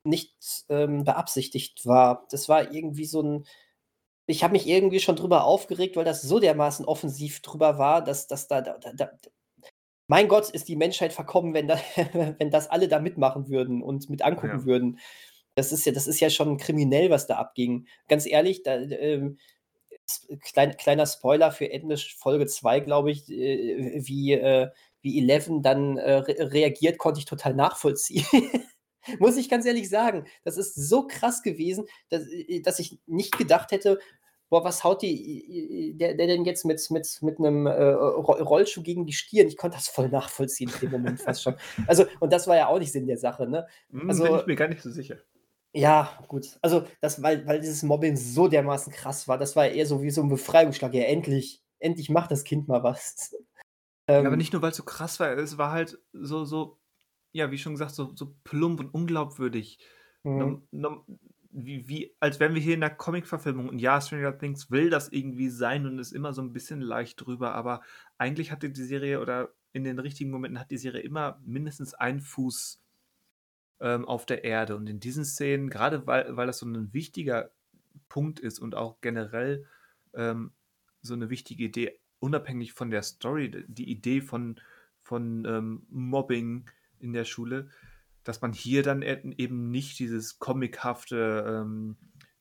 nicht ähm, beabsichtigt war. Das war irgendwie so ein. Ich habe mich irgendwie schon drüber aufgeregt, weil das so dermaßen offensiv drüber war, dass, dass da, da, da mein Gott, ist die Menschheit verkommen, wenn, da, <laughs> wenn das alle da mitmachen würden und mit angucken ja. würden. Das ist ja, das ist ja schon kriminell, was da abging. Ganz ehrlich, da, ähm, klein, kleiner Spoiler für Ende Folge 2, glaube ich, äh, wie, äh, wie Eleven dann äh, re reagiert, konnte ich total nachvollziehen. <laughs> Muss ich ganz ehrlich sagen. Das ist so krass gewesen, dass, äh, dass ich nicht gedacht hätte, boah, was haut die, der, der denn jetzt mit, mit, mit einem äh, Rollschuh gegen die Stirn? Ich konnte das voll nachvollziehen in dem Moment fast schon. <laughs> Also, und das war ja auch nicht Sinn der Sache, ne? Hm, also, Bin ich mir gar nicht so sicher. Ja, gut. Also, das, weil, weil dieses Mobbing so dermaßen krass war, das war eher so wie so ein Befreiungsschlag. Ja, endlich, endlich macht das Kind mal was. Ähm, <laughs> ja, aber nicht nur, weil es so krass war, es war halt so, so, ja, wie schon gesagt, so, so plump und unglaubwürdig. Mhm wie, wie, als wären wir hier in der Comic-Verfilmung. Und ja, Stranger Things will das irgendwie sein und ist immer so ein bisschen leicht drüber, aber eigentlich hatte die Serie oder in den richtigen Momenten hat die Serie immer mindestens einen Fuß ähm, auf der Erde. Und in diesen Szenen, gerade weil, weil das so ein wichtiger Punkt ist und auch generell ähm, so eine wichtige Idee unabhängig von der Story, die Idee von, von ähm, Mobbing in der Schule, dass man hier dann e-, eben nicht dieses comichafte, ähm,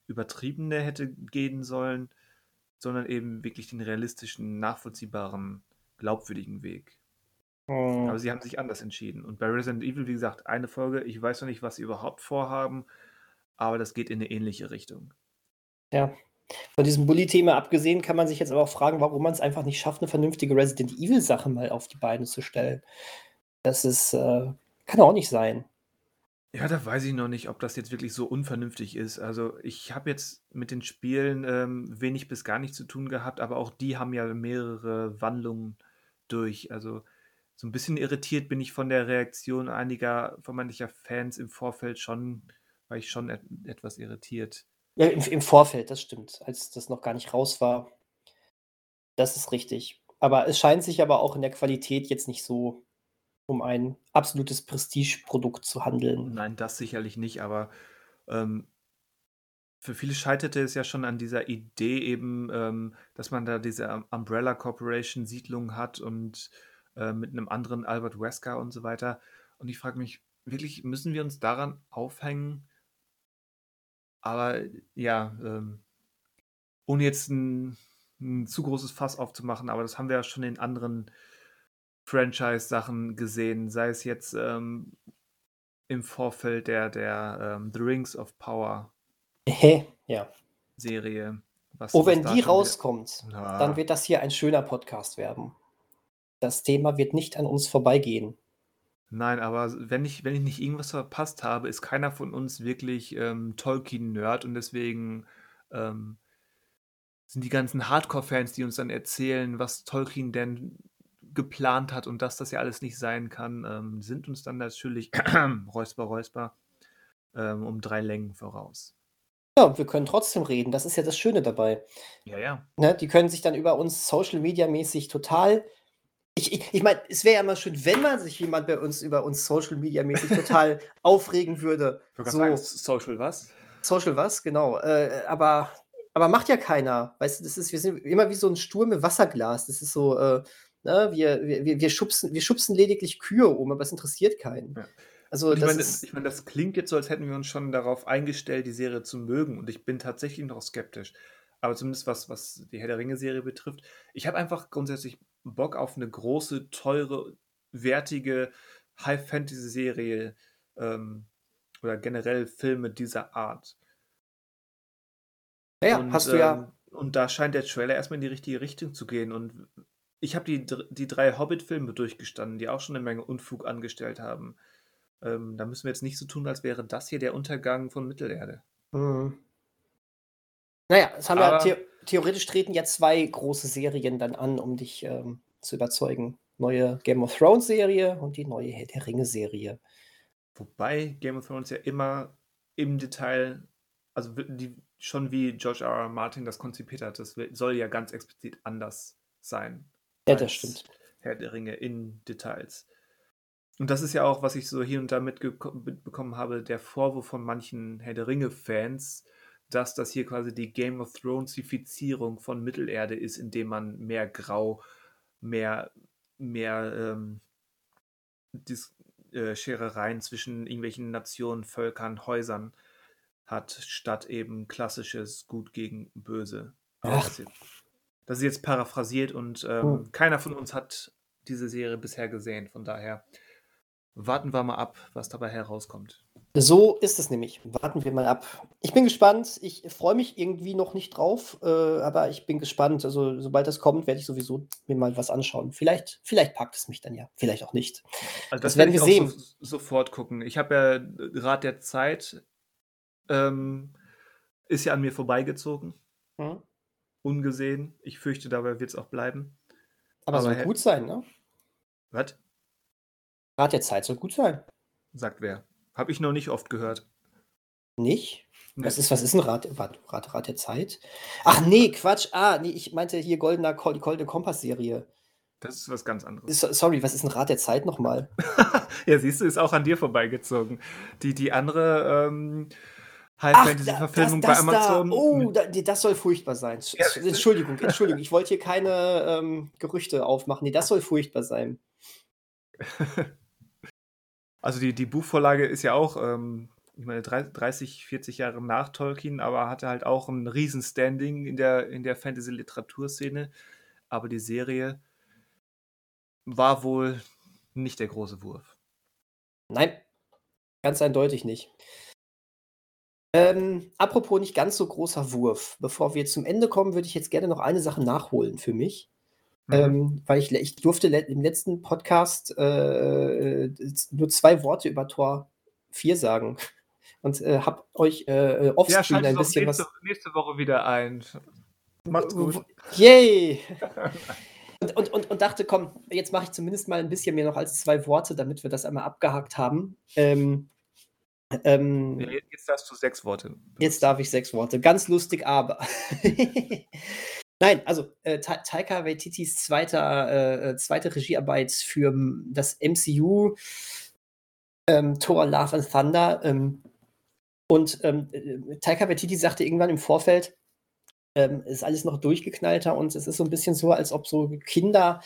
übertriebene hätte gehen sollen, sondern eben wirklich den realistischen, nachvollziehbaren, glaubwürdigen Weg. Mhm. Aber sie haben sich anders entschieden. Und bei Resident Evil, wie gesagt, eine Folge, ich weiß noch nicht, was sie überhaupt vorhaben, aber das geht in eine ähnliche Richtung. Ja. Von diesem Bully-Thema abgesehen kann man sich jetzt aber auch fragen, warum man es einfach nicht schafft, eine vernünftige Resident Evil-Sache mal auf die Beine zu stellen. Das ist, äh, kann auch nicht sein. Ja, da weiß ich noch nicht, ob das jetzt wirklich so unvernünftig ist. Also ich habe jetzt mit den Spielen ähm, wenig bis gar nichts zu tun gehabt, aber auch die haben ja mehrere Wandlungen durch. Also so ein bisschen irritiert bin ich von der Reaktion einiger vermeintlicher Fans im Vorfeld schon, war ich schon et etwas irritiert. Ja, im, im Vorfeld, das stimmt, als das noch gar nicht raus war. Das ist richtig. Aber es scheint sich aber auch in der Qualität jetzt nicht so um ein absolutes Prestigeprodukt zu handeln. Nein, das sicherlich nicht, aber ähm, für viele scheiterte es ja schon an dieser Idee eben, ähm, dass man da diese Umbrella Corporation Siedlung hat und äh, mit einem anderen Albert Wesker und so weiter. Und ich frage mich, wirklich, müssen wir uns daran aufhängen? Aber ja, ähm, ohne jetzt ein, ein, zu großes Fass aufzumachen, aber das haben wir ja schon in anderen Franchise-Sachen gesehen, sei es jetzt ähm, im Vorfeld der, der ähm, The Rings of Power ja. Serie. Was, oh, wenn die rauskommt, ja. dann wird das hier ein schöner Podcast werden. Das Thema wird nicht an uns vorbeigehen. Nein, aber wenn ich, wenn ich nicht irgendwas verpasst habe, ist keiner von uns wirklich ähm, Tolkien-Nerd und deswegen ähm, sind die ganzen Hardcore-Fans, die uns dann erzählen, was Tolkien denn geplant hat und dass das ja alles nicht sein kann, ähm, sind uns dann natürlich <clears throat> räusper, räusper ähm, um drei Längen voraus. Ja, wir können trotzdem reden. Das ist ja das Schöne dabei. Ja, ja. Ne, die können sich dann über uns Social Media mäßig total. Ich, ich, ich meine, es wäre ja immer schön, wenn man sich jemand bei uns über uns Social Media mäßig total <laughs> aufregen würde. So, sagen, Social was? Social was, genau. Äh, aber, aber macht ja keiner. Weißt du, das ist, wir sind immer wie so ein Sturm im Wasserglas. Das ist so, äh, Ne? Wir, wir, wir, schubsen, wir schubsen lediglich Kühe um, aber es interessiert keinen. Ja. Also, ich meine, das, ich mein, das klingt jetzt so, als hätten wir uns schon darauf eingestellt, die Serie zu mögen. Und ich bin tatsächlich noch skeptisch. Aber zumindest was, was die Herr der Ringe-Serie betrifft. Ich habe einfach grundsätzlich Bock auf eine große, teure, wertige High-Fantasy-Serie ähm, oder generell Filme dieser Art. Ja, und, hast du ja. Ähm, und da scheint der Trailer erstmal in die richtige Richtung zu gehen. Und ich habe die, die drei Hobbit-Filme durchgestanden, die auch schon eine Menge Unfug angestellt haben. Ähm, da müssen wir jetzt nicht so tun, als wäre das hier der Untergang von Mittelerde. Mhm. Naja, es haben Aber, ja the theoretisch treten ja zwei große Serien dann an, um dich ähm, zu überzeugen. Neue Game of Thrones Serie und die neue Herr der Ringe Serie. Wobei Game of Thrones ja immer im Detail, also die, schon wie George R. R. Martin das konzipiert hat, das soll ja ganz explizit anders sein. Ja, das stimmt. Herr der Ringe in Details. Und das ist ja auch, was ich so hier und da mitbekommen habe, der Vorwurf von manchen Herr der Ringe-Fans, dass das hier quasi die Game of Thronesifizierung von Mittelerde ist, indem man mehr Grau, mehr, mehr ähm, Dis äh, Scherereien zwischen irgendwelchen Nationen, Völkern, Häusern hat, statt eben klassisches Gut gegen Böse. Ach. Das ist jetzt paraphrasiert und ähm, hm. keiner von uns hat diese Serie bisher gesehen. Von daher warten wir mal ab, was dabei herauskommt. So ist es nämlich. Warten wir mal ab. Ich bin gespannt. Ich freue mich irgendwie noch nicht drauf, äh, aber ich bin gespannt. Also, sobald das kommt, werde ich sowieso mir mal was anschauen. Vielleicht, vielleicht packt es mich dann ja. Vielleicht auch nicht. Also das, das werden wir sehen. So, sofort gucken. Ich habe ja Rat der Zeit ähm, ist ja an mir vorbeigezogen. Hm ungesehen. Ich fürchte, dabei wird es auch bleiben. Aber, Aber soll gut sein, ne? Was? Rat der Zeit soll gut sein. Sagt wer? Habe ich noch nicht oft gehört. Nicht? Nee. Was ist, was ist ein Rat, Rat, Rat, Rat der Zeit? Ach nee, Quatsch. Ah, nee, ich meinte hier goldener, die Goldene Kompass-Serie. Das ist was ganz anderes. Sorry, was ist ein Rat der Zeit nochmal? <laughs> ja, siehst du, ist auch an dir vorbeigezogen. Die, die andere ähm, High-Fantasy-Verfilmung bei Amazon. Da, oh, da, das soll furchtbar sein. Entschuldigung, Entschuldigung, ich wollte hier keine ähm, Gerüchte aufmachen. Nee, das soll furchtbar sein. <laughs> Also die, die Buchvorlage ist ja auch, ähm, ich meine, 30, 40 Jahre nach Tolkien, aber hatte halt auch ein Riesenstanding in der, in der Fantasy-Literaturszene. Aber die Serie war wohl nicht der große Wurf. Nein, ganz eindeutig nicht. Ähm, apropos nicht ganz so großer Wurf. Bevor wir zum Ende kommen, würde ich jetzt gerne noch eine Sache nachholen für mich. Mhm. Ähm, weil ich, ich durfte im letzten Podcast äh, nur zwei Worte über Tor 4 sagen. <laughs> Und äh, habe euch äh, offscreen ja, ein bisschen nächste, was. Nächste Woche wieder ein. Macht's gut. Yay! <laughs> und, und, und, und dachte, komm, jetzt mache ich zumindest mal ein bisschen mehr noch als zwei Worte, damit wir das einmal abgehakt haben. Ähm, ähm, jetzt darfst du sechs Worte. Benutzen. Jetzt darf ich sechs Worte. Ganz lustig, aber. <laughs> Nein, also äh, Ta Taika Waititis zweiter, äh, äh zweite Regiearbeit für das MCU, ähm, Thor Love and Thunder. Ähm, und ähm, äh, Taika Waititi sagte irgendwann im Vorfeld, ähm, ist alles noch durchgeknallter und es ist so ein bisschen so, als ob so Kinder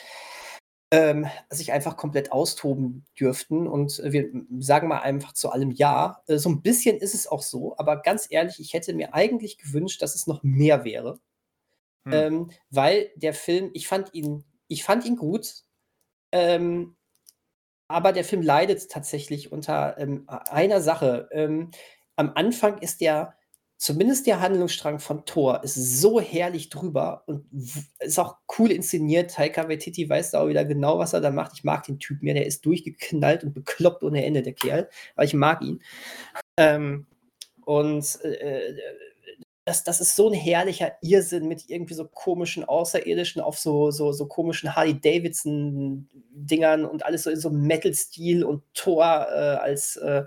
ähm, sich einfach komplett austoben dürften. Und wir sagen mal einfach zu allem Ja. Äh, so ein bisschen ist es auch so, aber ganz ehrlich, ich hätte mir eigentlich gewünscht, dass es noch mehr wäre. Hm. Ähm, weil der Film, ich fand ihn, ich fand ihn gut, ähm, aber der Film leidet tatsächlich unter ähm, einer Sache. Ähm, am Anfang ist der zumindest der Handlungsstrang von Thor ist so herrlich drüber und ist auch cool inszeniert. Taika Waititi weiß da auch wieder genau, was er da macht. Ich mag den Typ mehr, der ist durchgeknallt und bekloppt ohne Ende, der Kerl. Aber ich mag ihn. Ähm, und äh, das, das ist so ein herrlicher Irrsinn mit irgendwie so komischen Außerirdischen auf so, so, so komischen Harley-Davidson-Dingern und alles so in so Metal-Stil und Thor äh, als äh,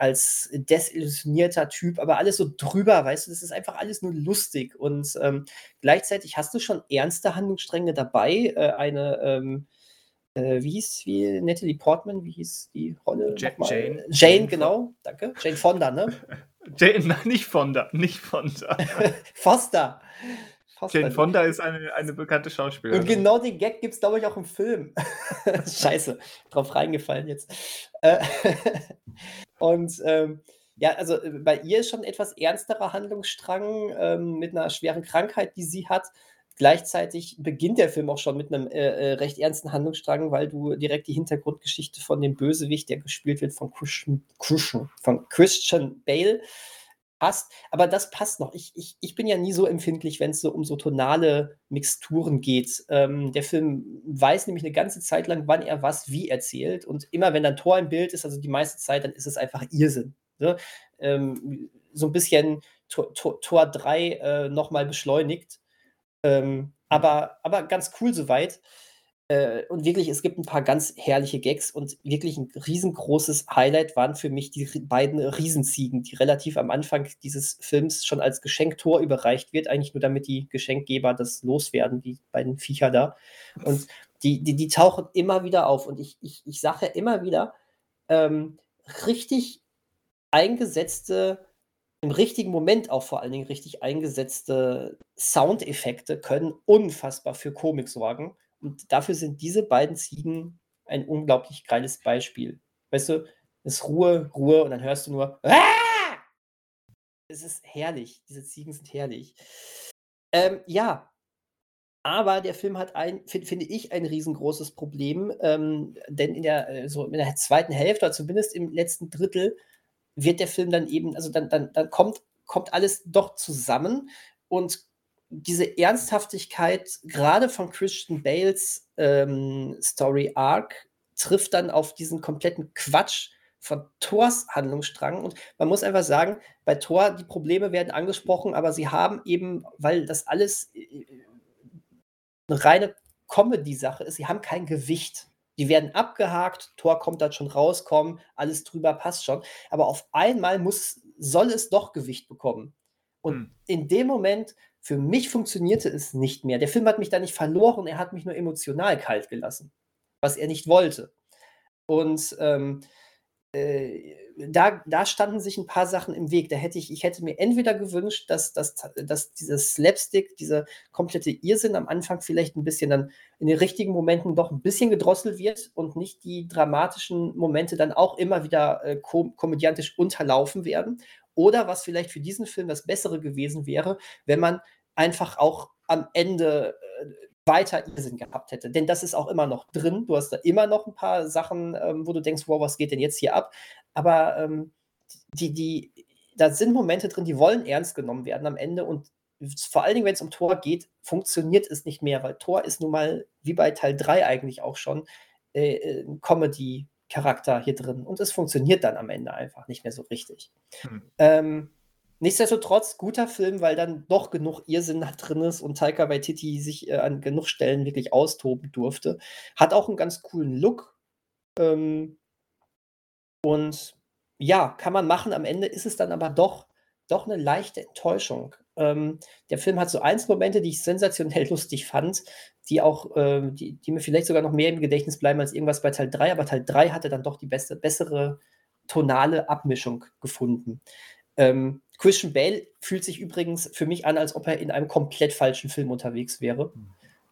als desillusionierter Typ, aber alles so drüber, weißt du, das ist einfach alles nur lustig. Und ähm, gleichzeitig hast du schon ernste Handlungsstränge dabei. Äh, eine, ähm, äh, wie hieß wie Natalie Portman, wie hieß die Rolle? Ja, Jane. Jane, genau, danke. Jane Fonda, ne? <laughs> Jane, nein, nicht Fonda, nicht Fonda. <laughs> Foster. Foster. Jane Fonda ist eine, eine bekannte Schauspielerin. Und genau den Gag gibt es, glaube ich, auch im Film. <laughs> Scheiße, drauf reingefallen jetzt. Und ähm, ja, also äh, bei ihr ist schon etwas ernsterer Handlungsstrang ähm, mit einer schweren Krankheit, die sie hat. Gleichzeitig beginnt der Film auch schon mit einem äh, äh, recht ernsten Handlungsstrang, weil du direkt die Hintergrundgeschichte von dem Bösewicht, der gespielt wird von Christian, Christian, von Christian Bale, passt. Aber das passt noch. Ich, ich, ich bin ja nie so empfindlich, wenn es so um so tonale Mixturen geht. Ähm, der Film weiß nämlich eine ganze Zeit lang, wann er was wie erzählt. Und immer wenn dann Tor im Bild ist, also die meiste Zeit, dann ist es einfach Irrsinn. Ne? Ähm, so ein bisschen Tor, Tor, Tor 3 äh, nochmal beschleunigt. Ähm, aber, aber ganz cool soweit. Äh, und wirklich, es gibt ein paar ganz herrliche Gags und wirklich ein riesengroßes Highlight waren für mich die beiden Riesenziegen, die relativ am Anfang dieses Films schon als Geschenktor überreicht wird, eigentlich nur damit die Geschenkgeber das loswerden, die beiden Viecher da. Und die, die, die tauchen immer wieder auf. Und ich, ich, ich sage immer wieder, ähm, richtig eingesetzte, im richtigen Moment auch vor allen Dingen richtig eingesetzte Soundeffekte können unfassbar für Komik sorgen. Und dafür sind diese beiden Ziegen ein unglaublich geiles Beispiel. Weißt du, es ist Ruhe, Ruhe und dann hörst du nur. Aah! Es ist herrlich. Diese Ziegen sind herrlich. Ähm, ja, aber der Film hat ein, find, finde ich, ein riesengroßes Problem, ähm, denn in der, äh, so in der zweiten Hälfte, oder zumindest im letzten Drittel, wird der Film dann eben, also dann, dann, dann kommt, kommt alles doch zusammen und diese Ernsthaftigkeit gerade von Christian Bales ähm, Story Arc trifft dann auf diesen kompletten Quatsch von Thors Handlungsstrang. Und man muss einfach sagen, bei Thor, die Probleme werden angesprochen, aber sie haben eben, weil das alles äh, eine reine Comedy-Sache ist, sie haben kein Gewicht. Die werden abgehakt, Thor kommt dann schon rauskommen, alles drüber passt schon. Aber auf einmal muss, soll es doch Gewicht bekommen. Und hm. in dem Moment für mich funktionierte es nicht mehr. Der Film hat mich da nicht verloren, er hat mich nur emotional kalt gelassen, was er nicht wollte. Und ähm, äh, da, da standen sich ein paar Sachen im Weg. Da hätte ich, ich hätte mir entweder gewünscht, dass, dass, dass dieses Slapstick, dieser komplette Irrsinn am Anfang vielleicht ein bisschen dann in den richtigen Momenten doch ein bisschen gedrosselt wird und nicht die dramatischen Momente dann auch immer wieder äh, kom komödiantisch unterlaufen werden. Oder was vielleicht für diesen Film das Bessere gewesen wäre, wenn man einfach auch am Ende äh, weiter Irrsinn gehabt hätte. Denn das ist auch immer noch drin. Du hast da immer noch ein paar Sachen, ähm, wo du denkst, wow, was geht denn jetzt hier ab? Aber ähm, die, die, da sind Momente drin, die wollen ernst genommen werden am Ende und vor allen Dingen, wenn es um Tor geht, funktioniert es nicht mehr, weil Tor ist nun mal, wie bei Teil 3 eigentlich auch schon, äh, äh, ein Comedy-Charakter hier drin. Und es funktioniert dann am Ende einfach nicht mehr so richtig. Hm. Ähm, nichtsdestotrotz, guter Film, weil dann doch genug Irrsinn drin ist und Taika Waititi sich äh, an genug Stellen wirklich austoben durfte. Hat auch einen ganz coolen Look. Ähm, und ja, kann man machen. Am Ende ist es dann aber doch, doch eine leichte Enttäuschung. Ähm, der Film hat so Einzelmomente, die ich sensationell <laughs> lustig fand, die auch, äh, die, die, mir vielleicht sogar noch mehr im Gedächtnis bleiben als irgendwas bei Teil 3, aber Teil 3 hatte dann doch die beste, bessere tonale Abmischung gefunden. Ähm, Christian Bale fühlt sich übrigens für mich an, als ob er in einem komplett falschen Film unterwegs wäre.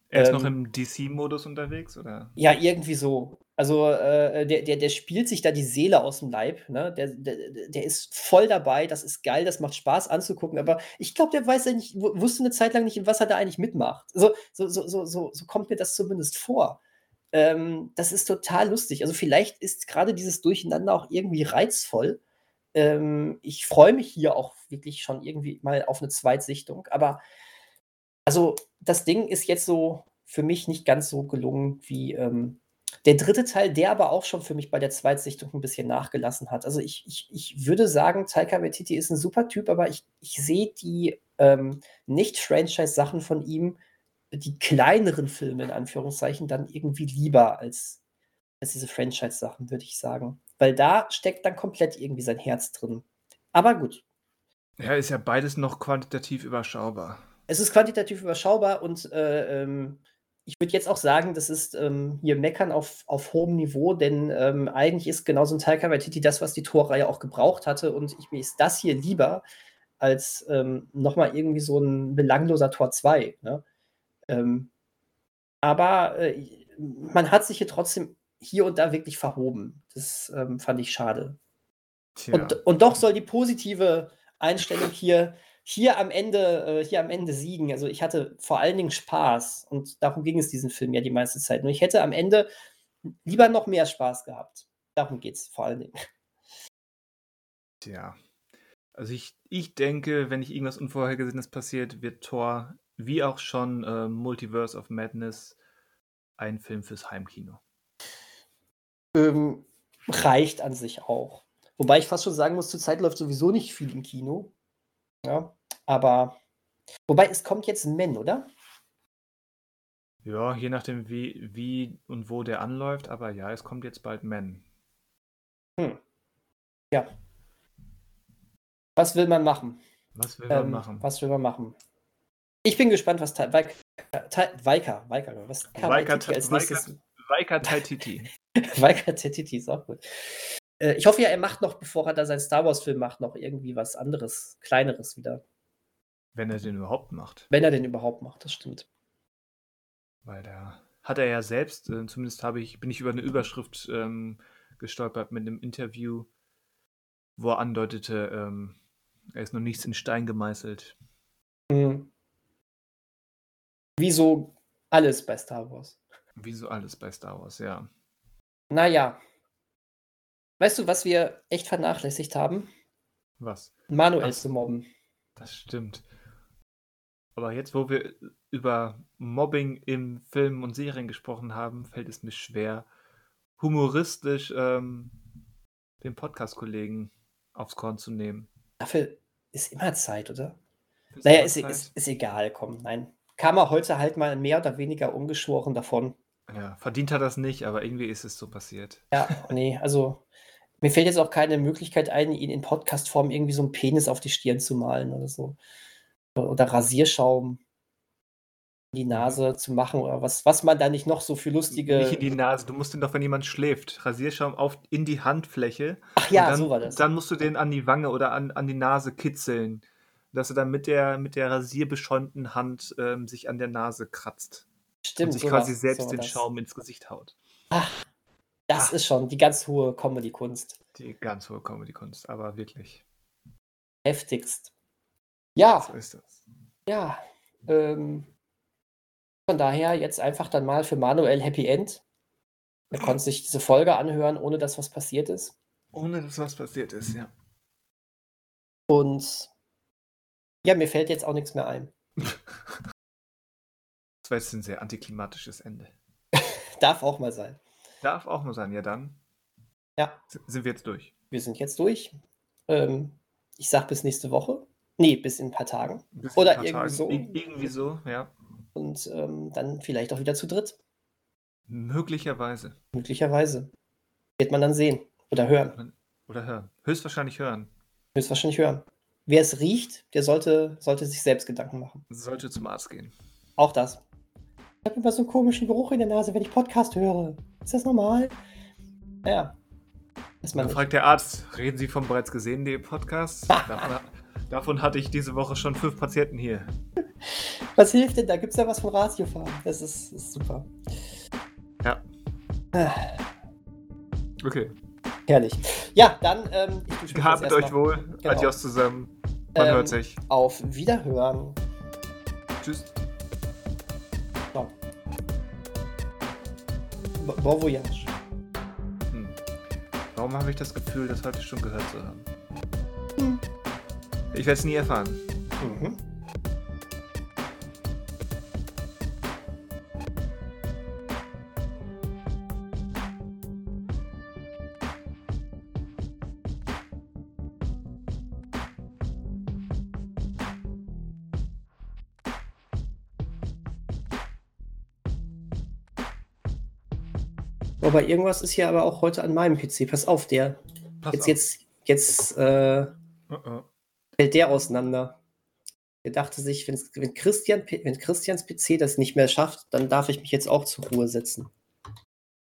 Er ist ähm, noch im DC-Modus unterwegs, oder? Ja, irgendwie so. Also äh, der, der, der spielt sich da die Seele aus dem Leib. Ne? Der, der, der ist voll dabei, das ist geil, das macht Spaß anzugucken, aber ich glaube, der weiß ja nicht, wusste eine Zeit lang nicht, in was er da eigentlich mitmacht. So, so, so, so, so, so kommt mir das zumindest vor. Ähm, das ist total lustig. Also vielleicht ist gerade dieses Durcheinander auch irgendwie reizvoll. Ähm, ich freue mich hier auch wirklich schon irgendwie mal auf eine Zweitsichtung, aber also das Ding ist jetzt so für mich nicht ganz so gelungen wie. Ähm, der dritte Teil, der aber auch schon für mich bei der Zweitsichtung ein bisschen nachgelassen hat. Also ich, ich, ich würde sagen, Taika Waititi ist ein super Typ, aber ich, ich sehe die ähm, Nicht-Franchise-Sachen von ihm, die kleineren Filme in Anführungszeichen, dann irgendwie lieber als, als diese Franchise-Sachen, würde ich sagen. Weil da steckt dann komplett irgendwie sein Herz drin. Aber gut. Ja, ist ja beides noch quantitativ überschaubar. Es ist quantitativ überschaubar und äh, ähm, ich würde jetzt auch sagen, das ist ähm, hier Meckern auf, auf hohem Niveau, denn ähm, eigentlich ist genauso ein Taika Waititi das, was die Torreihe auch gebraucht hatte und ich, mir ist das hier lieber als ähm, nochmal irgendwie so ein belangloser Tor 2. Ne? Ähm, aber äh, man hat sich hier trotzdem hier und da wirklich verhoben. Das ähm, fand ich schade. Und, und doch soll die positive Einstellung hier hier am Ende, äh, hier am Ende siegen. Also ich hatte vor allen Dingen Spaß und darum ging es diesen Film ja die meiste Zeit. Nur ich hätte am Ende lieber noch mehr Spaß gehabt. Darum geht es vor allen Dingen. Tja. Also ich, ich denke, wenn nicht irgendwas Unvorhergesehenes passiert, wird Thor, wie auch schon äh, Multiverse of Madness, ein Film fürs Heimkino. Ähm, reicht an sich auch. Wobei ich fast schon sagen muss, zurzeit läuft sowieso nicht viel im Kino. Ja. Aber wobei es kommt jetzt ein Men, oder? Ja, je nachdem, wie, wie und wo der anläuft, aber ja, es kommt jetzt bald Men. Hm. Ja. Was will man machen? Was will man ähm, machen? Was will man machen? Ich bin gespannt, was Weika, Weika, Weika, was Weika als nächstes. Weika Taititi. <laughs> Weika Taititi ist auch gut. Äh, ich hoffe ja, er macht noch, bevor er da seinen Star Wars-Film macht, noch irgendwie was anderes, kleineres wieder. Wenn er den überhaupt macht. Wenn er den überhaupt macht, das stimmt. Weil da hat er ja selbst, äh, zumindest habe ich, bin ich über eine Überschrift ähm, gestolpert mit einem Interview, wo er andeutete, ähm, er ist noch nichts in Stein gemeißelt. Mhm. Wieso alles bei Star Wars? Wieso alles bei Star Wars, ja. Naja. Weißt du, was wir echt vernachlässigt haben? Was? Manuel zu mobben. Das stimmt. Aber jetzt, wo wir über Mobbing in Filmen und Serien gesprochen haben, fällt es mir schwer, humoristisch ähm, den Podcast-Kollegen aufs Korn zu nehmen. Dafür ist immer Zeit, oder? Ist naja, ist, ist, ist, egal, komm, nein. Kam er heute halt mal mehr oder weniger ungeschoren davon. Ja, verdient hat das nicht, aber irgendwie ist es so passiert. Ja, nee, also mir fällt jetzt auch keine Möglichkeit ein, ihn in Podcast-Form irgendwie so einen Penis auf die Stirn zu malen oder so oder Rasierschaum. die Nase zu machen oder was, was man da nicht noch so für lustige. Nicht in die Nase, du musst den doch, wenn jemand schläft, Rasierschaum auf in die Handfläche. Ach ja, dann, so war das. Dann musst du den an die Wange oder an, an die Nase kitzeln. Dass er dann mit der, mit der rasierbeschäumten Hand ähm, sich an der Nase kratzt. Stimmt. und sich so quasi war's, selbst so den das. Schaum ins Gesicht haut. Ach, das Ah. ist schon die ganz hohe Comedy-Kunst. Die ganz hohe Comedy-Kunst, aber wirklich. Heftigst. Ja, So ist das. ja. Ähm, von daher jetzt einfach dann mal für Manuel Happy End. Er konnte sich diese Folge anhören, ohne dass was passiert ist. Ohne dass was passiert ist, ja. Und ja, mir fällt jetzt auch nichts mehr ein. <laughs> Das war jetzt ein sehr antiklimatisches Ende. <laughs> Darf auch mal sein. Darf auch nur sein, ja dann. Ja. Sind wir jetzt durch. Wir sind jetzt durch. Ähm, ich sag bis nächste Woche. Nee, bis in ein paar Tagen. Bis Oder paar irgendwie Tagen. so. Ir- Irgendwie so, ja. Und ähm, dann vielleicht auch wieder zu dritt. Möglicherweise. Möglicherweise. Wird man dann sehen. Oder hören. Oder hören. Höchstwahrscheinlich hören. Höchstwahrscheinlich hören. Wer es riecht, der sollte, sollte sich selbst Gedanken machen. Sollte zum Arzt gehen. Auch das. Ich habe immer so einen komischen Geruch in der Nase, wenn ich Podcast höre. Ist das normal? Ja. Man Dann fragt der Arzt, reden Sie vom bereits gesehenen Podcast? <laughs> davon, davon hatte ich diese Woche schon fünf Patienten hier. Was hilft denn? Da gibt es ja was von Ratiofarm. Das ist, ist super. Ja. Ah, Okay. herrlich. Ja, dann ähm, ich Gehabt euch wohl. Genau. Adios zusammen. Man Ähm, hört sich. Auf Wiederhören. Tschüss. Ciao. Bo- Bon voyage. Hm. Warum habe ich das Gefühl, das heute schon gehört zu haben? Hm. Ich werde es nie erfahren. Mhm. Aber irgendwas ist hier aber auch heute an meinem PC. Pass auf, der. Pass Jetzt, auf. jetzt, jetzt äh, Oh, oh. Fällt der auseinander. Er dachte sich, wenn, Christian, wenn Christians PC das nicht mehr schafft, dann darf ich mich jetzt auch zur Ruhe setzen.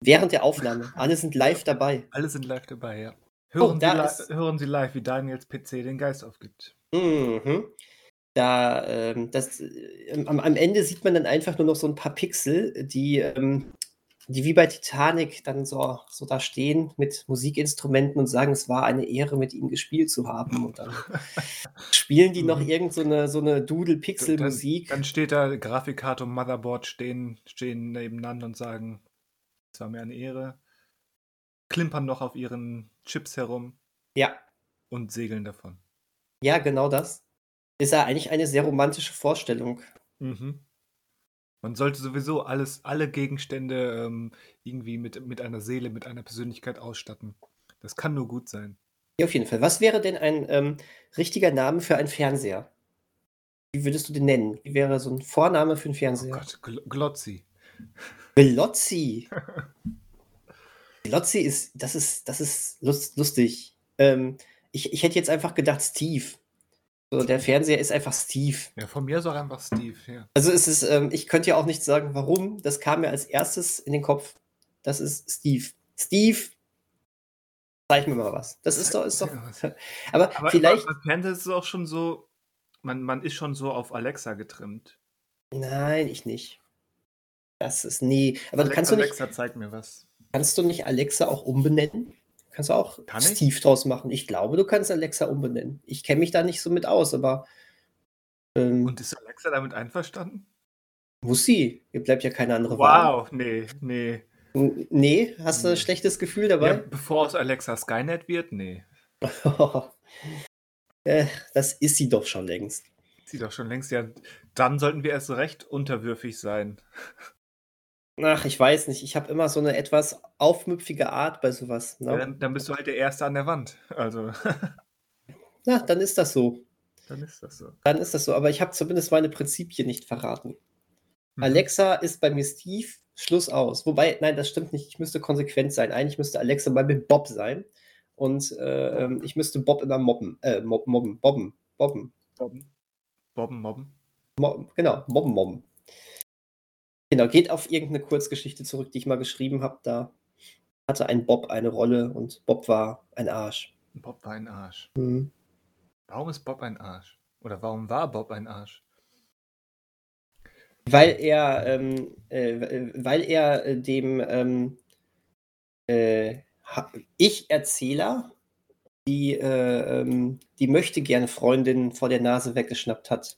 Während der Aufnahme. Alle sind live dabei. Alle sind live dabei, ja. Oh, Hören, da Sie, li hören Sie live, wie Daniels PC den Geist aufgibt. Mhm. Da, ähm, das, äh, am, am Ende sieht man dann einfach nur noch so ein paar Pixel, die, ähm, die wie bei Titanic dann so, so da stehen mit Musikinstrumenten und sagen, es war eine Ehre, mit ihnen gespielt zu haben. Und dann <laughs> spielen die noch Mhm. irgend so eine, so eine Doodle-Pixel-Musik. Dann steht da Grafikkarte und Motherboard stehen, stehen nebeneinander und sagen, es war mir eine Ehre. Klimpern noch auf ihren Chips herum Ja, und segeln davon. ja, genau das. Ist ja eigentlich eine sehr romantische Vorstellung. Mhm. Man sollte sowieso alles, alle Gegenstände ähm, irgendwie mit, mit einer Seele, mit einer Persönlichkeit ausstatten. Das kann nur gut sein. Ja, auf jeden Fall. Was wäre denn ein ähm, richtiger Name für einen Fernseher? Wie würdest du den nennen? Wie wäre so ein Vorname für einen Oh Fernseher? Gott, Gl Glotzi. Glotzi. <laughs> Glotzi ist, das ist, das ist lust, lustig. Ähm, ich, ich hätte jetzt einfach gedacht, Steve. So, der Fernseher ist einfach Steve. Ja, von mir ist auch einfach Steve, ja. Also es ist, ähm, ich könnte ja auch nicht sagen, warum. Das kam mir als erstes in den Kopf. Das ist Steve. Steve, zeig mir mal was. Das ist doch, ist doch. <laughs> Aber, Aber vielleicht. aber Fernseher ist es auch schon so, man, man ist schon so auf Alexa getrimmt. Nein, ich nicht. Das ist nie. Aber Alexa, kannst du nicht, Alexa, zeig mir was. kannst du nicht Alexa auch umbenennen? Kannst du auch Kann ich? Steve draus machen? Ich glaube, du kannst Alexa umbenennen. Ich kenne mich da nicht so mit aus, aber ähm, Und ist Alexa damit einverstanden? muss sie. Mir bleibt ja keine andere Wahl. Wow, nee, nee. Nee, hast du ein schlechtes Gefühl Ja, dabei? bevor es Alexa Skynet wird, nee. <laughs> äh, das ist sie doch schon längst. Sie doch schon längst, ja. Dann sollten wir erst recht unterwürfig sein. Ach, ich weiß nicht. Ich habe immer so eine etwas aufmüpfige Art bei sowas. Ja, Ne? dann, dann bist du halt der Erste an der Wand. Also, <laughs> Na, dann ist das so. dann ist das so. Dann ist das so. Aber ich habe zumindest meine Prinzipien nicht verraten. Mhm. Alexa ist bei mir Steve, Schluss aus. Wobei, nein, das stimmt nicht. Ich müsste konsequent sein. Eigentlich müsste Alexa bei mir Bob sein. Und äh, ähm, ich müsste Bob immer mobben. Äh, mob, mobben, bobben, bobben. Bobben. Bobben, mobben. Mo genau, mobben, mobben. Genau, geht auf irgendeine Kurzgeschichte zurück, die ich mal geschrieben habe. Da hatte ein Bob eine Rolle und Bob war ein Arsch. Bob war ein Arsch. Mhm. Warum ist Bob ein Arsch? Oder warum war Bob ein Arsch? Weil er, ähm, äh, weil er äh, dem ähm, äh, Ich-Erzähler die, äh, ähm, die möchte gerne Freundin vor der Nase weggeschnappt hat.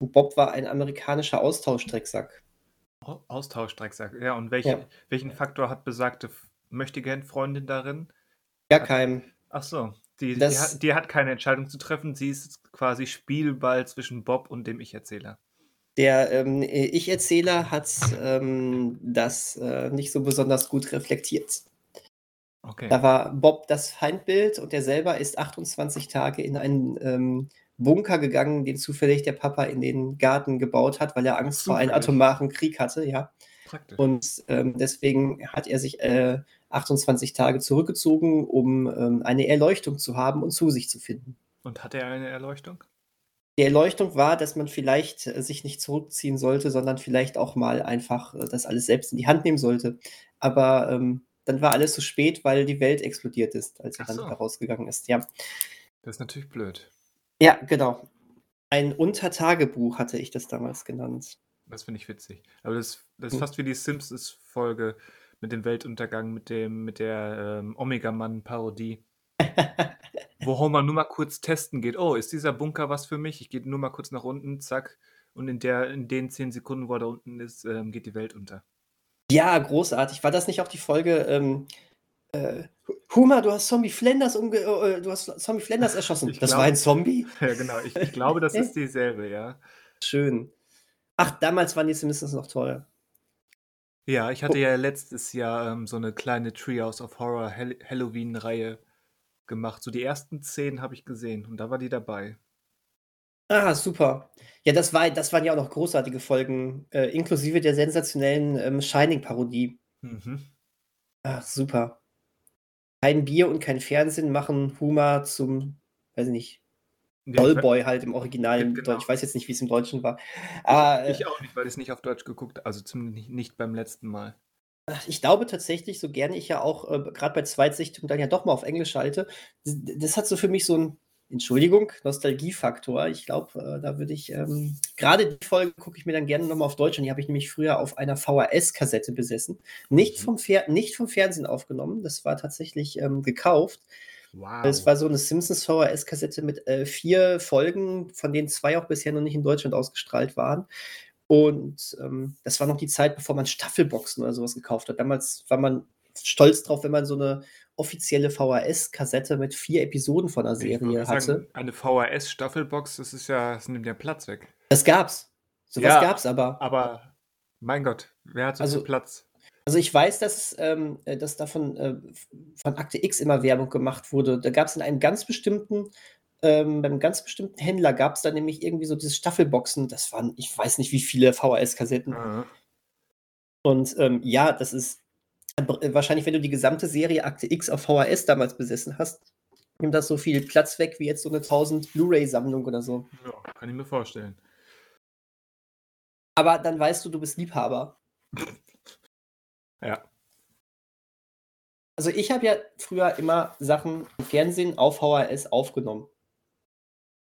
Und Bob war ein amerikanischer Austauschdrecksack. Austauschdrecksack, ja. Und welche, ja. welchen Faktor hat besagte möchte gern Freundin darin? Gar keinen. Ach so, die, die, hat, die, hat, keine Entscheidung zu treffen. Sie ist quasi Spielball zwischen Bob und dem Ich-Erzähler. Der ähm, Ich-Erzähler hat ähm, das äh, nicht so besonders gut reflektiert. Okay. Da war Bob das Feindbild und er selber ist 28 Tage in einen ähm, Bunker gegangen, den zufällig der Papa in den Garten gebaut hat, weil er Angst zufällig. vor einem atomaren Krieg hatte, ja. Praktisch. Und ähm, deswegen hat er sich äh, 28 Tage zurückgezogen, um ähm, eine Erleuchtung zu haben und zu sich zu finden. Und hat er eine Erleuchtung? Die Erleuchtung war, dass man vielleicht äh, sich nicht zurückziehen sollte, sondern vielleicht auch mal einfach äh, das alles selbst in die Hand nehmen sollte. Aber ähm, dann war alles zu spät, weil die Welt explodiert ist, als er dann so. rausgegangen ist. Ja. Das ist natürlich blöd. Ja, genau. Ein Untertagebuch hatte ich das damals genannt. Das finde ich witzig. Aber das, das ist hm. fast wie die Simpsons-Folge mit dem Weltuntergang, mit dem, mit der ähm, Omega-Mann-Parodie. <laughs> wo Homer nur mal kurz testen geht. Oh, ist dieser Bunker was für mich? Ich gehe nur mal kurz nach unten, zack. Und in, der, in den zehn Sekunden, wo er da unten ist, ähm, geht die Welt unter. Ja, großartig. War das nicht auch die Folge, ähm, äh, Huma, du hast Zombie Flanders umge äh, du hast Zombie Flanders erschossen. Ich das glaub, war ein Zombie? <laughs> Ja, genau. Ich, ich glaube, das ist dieselbe, ja. Schön. Ach, damals waren die Simpsons noch toll. Ja, ich hatte oh. ja letztes Jahr ähm, so eine kleine Treehouse of Horror Halloween-Reihe gemacht. So die ersten zehn habe ich gesehen und da war die dabei. Ah, super. Ja, das war das waren ja auch noch großartige Folgen, äh, inklusive der sensationellen, ähm, Shining-Parodie. Mhm. Ach, super. Kein Bier und kein Fernsehen machen Huma zum, weiß ich nicht, Dollboy halt im Original im genau. Ich weiß jetzt nicht, wie es im Deutschen war. Ah, äh, Ich auch nicht, weil ich es nicht auf Deutsch geguckt also zumindest nicht beim letzten Mal. ich glaube tatsächlich, so gerne ich ja auch, äh, grad bei Zweitsichtung dann ja doch mal auf Englisch schalte, das hat so für mich so ein Entschuldigung, Nostalgiefaktor. Ich glaube, äh, da würde ich ähm, gerade die Folge gucke ich mir dann gerne nochmal auf Deutsch an. Die habe ich nämlich früher auf einer VHS-Kassette besessen. Nicht mhm. vom, Fer nicht vom Fernsehen aufgenommen, das war tatsächlich ähm, gekauft. Wow. Es war so eine Simpsons VHS-Kassette mit äh, vier Folgen, von denen zwei auch bisher noch nicht in Deutschland ausgestrahlt waren. Und ähm, das war noch die Zeit, bevor man Staffelboxen oder sowas gekauft hat. Damals war man stolz drauf, wenn man so eine offizielle VHS-Kassette mit vier Episoden von der Serie hatte. Sagen, eine VHS-Staffelbox, das ist ja, das nimmt ja Platz weg. Das gab's. Sowas ja, gab's aber. Aber mein Gott, wer hat so also, viel Platz? Also ich weiß, dass, ähm, äh, dass davon äh, von Akte X immer Werbung gemacht wurde. Da gab es in einem ganz bestimmten, ähm, beim ganz bestimmten Händler gab es da nämlich irgendwie so diese Staffelboxen. Das waren, ich weiß nicht, wie viele VHS-Kassetten. Mhm. Und ähm, ja, das ist wahrscheinlich, wenn du die gesamte Serie Akte X auf VHS damals besessen hast, nimmt das so viel Platz weg wie jetzt so eine 1000 Blu-ray-Sammlung oder so. Ja, kann ich mir vorstellen. Aber dann weißt du, du bist Liebhaber. ja. Also ich habe ja früher immer Sachen im Fernsehen auf VHS aufgenommen.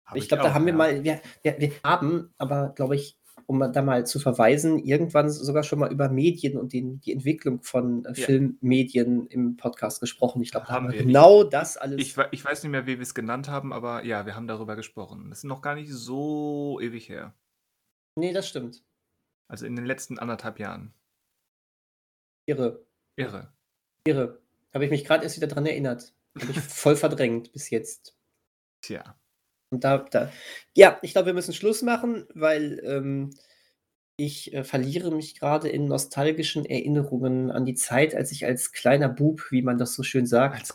Hab ich glaube, da haben ja. wir mal, wir, wir, wir haben, aber glaube ich, um da mal zu verweisen, irgendwann sogar schon mal über Medien und den, die Entwicklung von äh, ja. Filmmedien im Podcast gesprochen. Ich glaube, da haben wir genau nicht. das alles. Ich, ich, weiß nicht mehr, wie wir es genannt haben, aber ja, wir haben darüber gesprochen. Das ist noch gar nicht so ewig her. Nee, das stimmt. Also in den letzten anderthalb Jahren. Irre. Irre. Irre. Habe ich mich gerade erst wieder dran erinnert. Habe ich voll verdrängt bis jetzt. Tja. Und da, da ja, ich glaube, wir müssen Schluss machen, weil ähm, ich äh, verliere mich gerade in nostalgischen Erinnerungen an die Zeit, als ich als kleiner Bub, wie man das so schön sagt,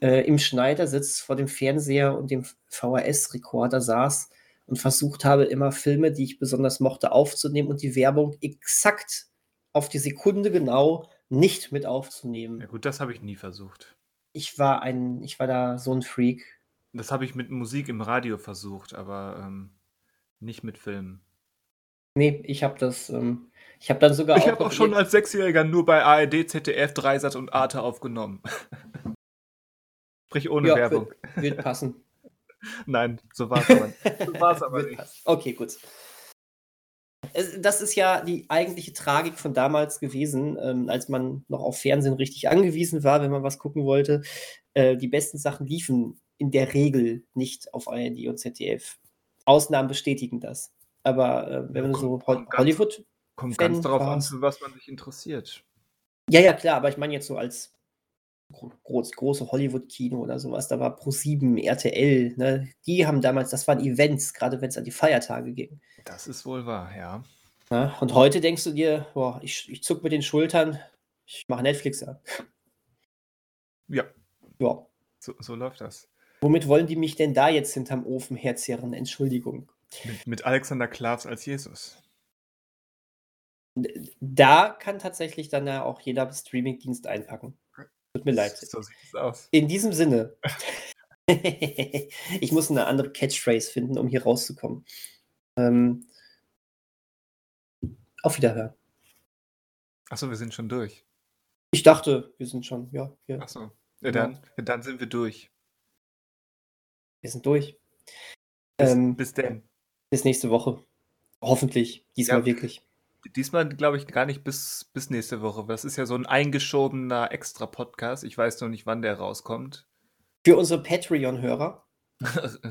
äh, im Schneidersitz vor dem Fernseher und dem VHS-Rekorder saß und versucht habe, immer Filme, die ich besonders mochte, aufzunehmen und die Werbung exakt auf die Sekunde genau nicht mit aufzunehmen. Ja gut, das habe ich nie versucht. Ich war ein, ich war da so ein Freak. Das habe ich mit Musik im Radio versucht, aber ähm, nicht mit Filmen. Nee, ich habe das, ähm, ich habe dann sogar ich habe auch schon als Sechsjähriger nur bei ARD, ZDF, Dreisat und Arte aufgenommen. <laughs> Sprich ohne ja, Werbung. Wird, wird passen. <laughs> Nein, so war es aber, so war's aber nicht. <laughs> Okay, gut. Das ist ja die eigentliche Tragik von damals gewesen, ähm, als man noch auf Fernsehen richtig angewiesen war, wenn man was gucken wollte. Äh, die besten Sachen liefen in der Regel nicht auf ARD und ZDF. Ausnahmen bestätigen das. Aber äh, wenn man so Ho Hollywood. Kommt ganz darauf an, für was man sich interessiert. Ja, ja, klar, aber ich meine jetzt so als groß, große Hollywood-Kino oder sowas, da war Pro7, RTL, ne? die haben damals, das waren Events, gerade wenn es an die Feiertage ging. Das ist wohl wahr, ja. ja und heute denkst du dir, boah, ich, ich zuck mit den Schultern, ich mache Netflix an. Ja. Ja. So, so läuft das. Womit wollen die mich denn da jetzt hinterm Ofen herzerren? Entschuldigung. Mit, mit Alexander Klavs als Jesus. Da kann tatsächlich dann ja auch jeder Streamingdienst einpacken. Tut mir leid. So sieht es aus. In diesem Sinne. <laughs> ich muss eine andere Catchphrase finden, um hier rauszukommen. Ähm, auf Wiederhören. Achso, wir sind schon durch. Ich dachte, wir sind schon, ja. ja. Achso, ja, dann, ja. dann sind wir durch. Wir sind durch. Bis, ähm, bis denn. Bis nächste Woche. Hoffentlich. Diesmal ja, wirklich. Diesmal glaube ich gar nicht bis, bis nächste Woche. Das ist ja so ein eingeschobener Extra-Podcast. Ich weiß noch nicht, wann der rauskommt. Für unsere Patreon-Hörer? <laughs>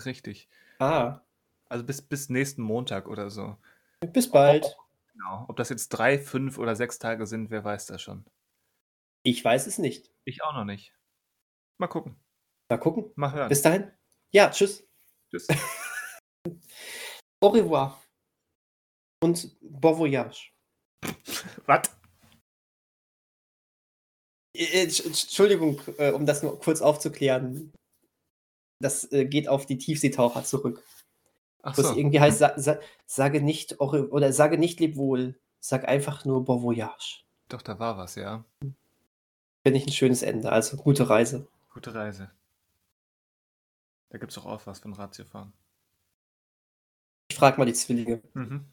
Richtig. Ah. Also bis, bis nächsten Montag oder so. Bis bald. Ob, genau. Ob das jetzt drei, fünf oder sechs Tage sind, wer weiß das schon. Ich weiß es nicht. Ich auch noch nicht. Mal gucken. Mal gucken. Mal hören. Bis dahin. Ja, tschüss. Tschüss. <laughs> Au revoir. Und bon voyage. Was? Äh, Entschuldigung, äh, um das nur kurz aufzuklären. Das äh, geht auf die Tiefseetaucher zurück. Ach so. Was irgendwie heißt, sa sa sage nicht oder sage nicht leb wohl, sag einfach nur bon voyage. Doch, da war was, ja. Finde ich ein schönes Ende. Also gute Reise. Gute Reise. Da gibt es auch, auch was von Ratiofahren. Ich frage mal die Zwillinge. Mhm.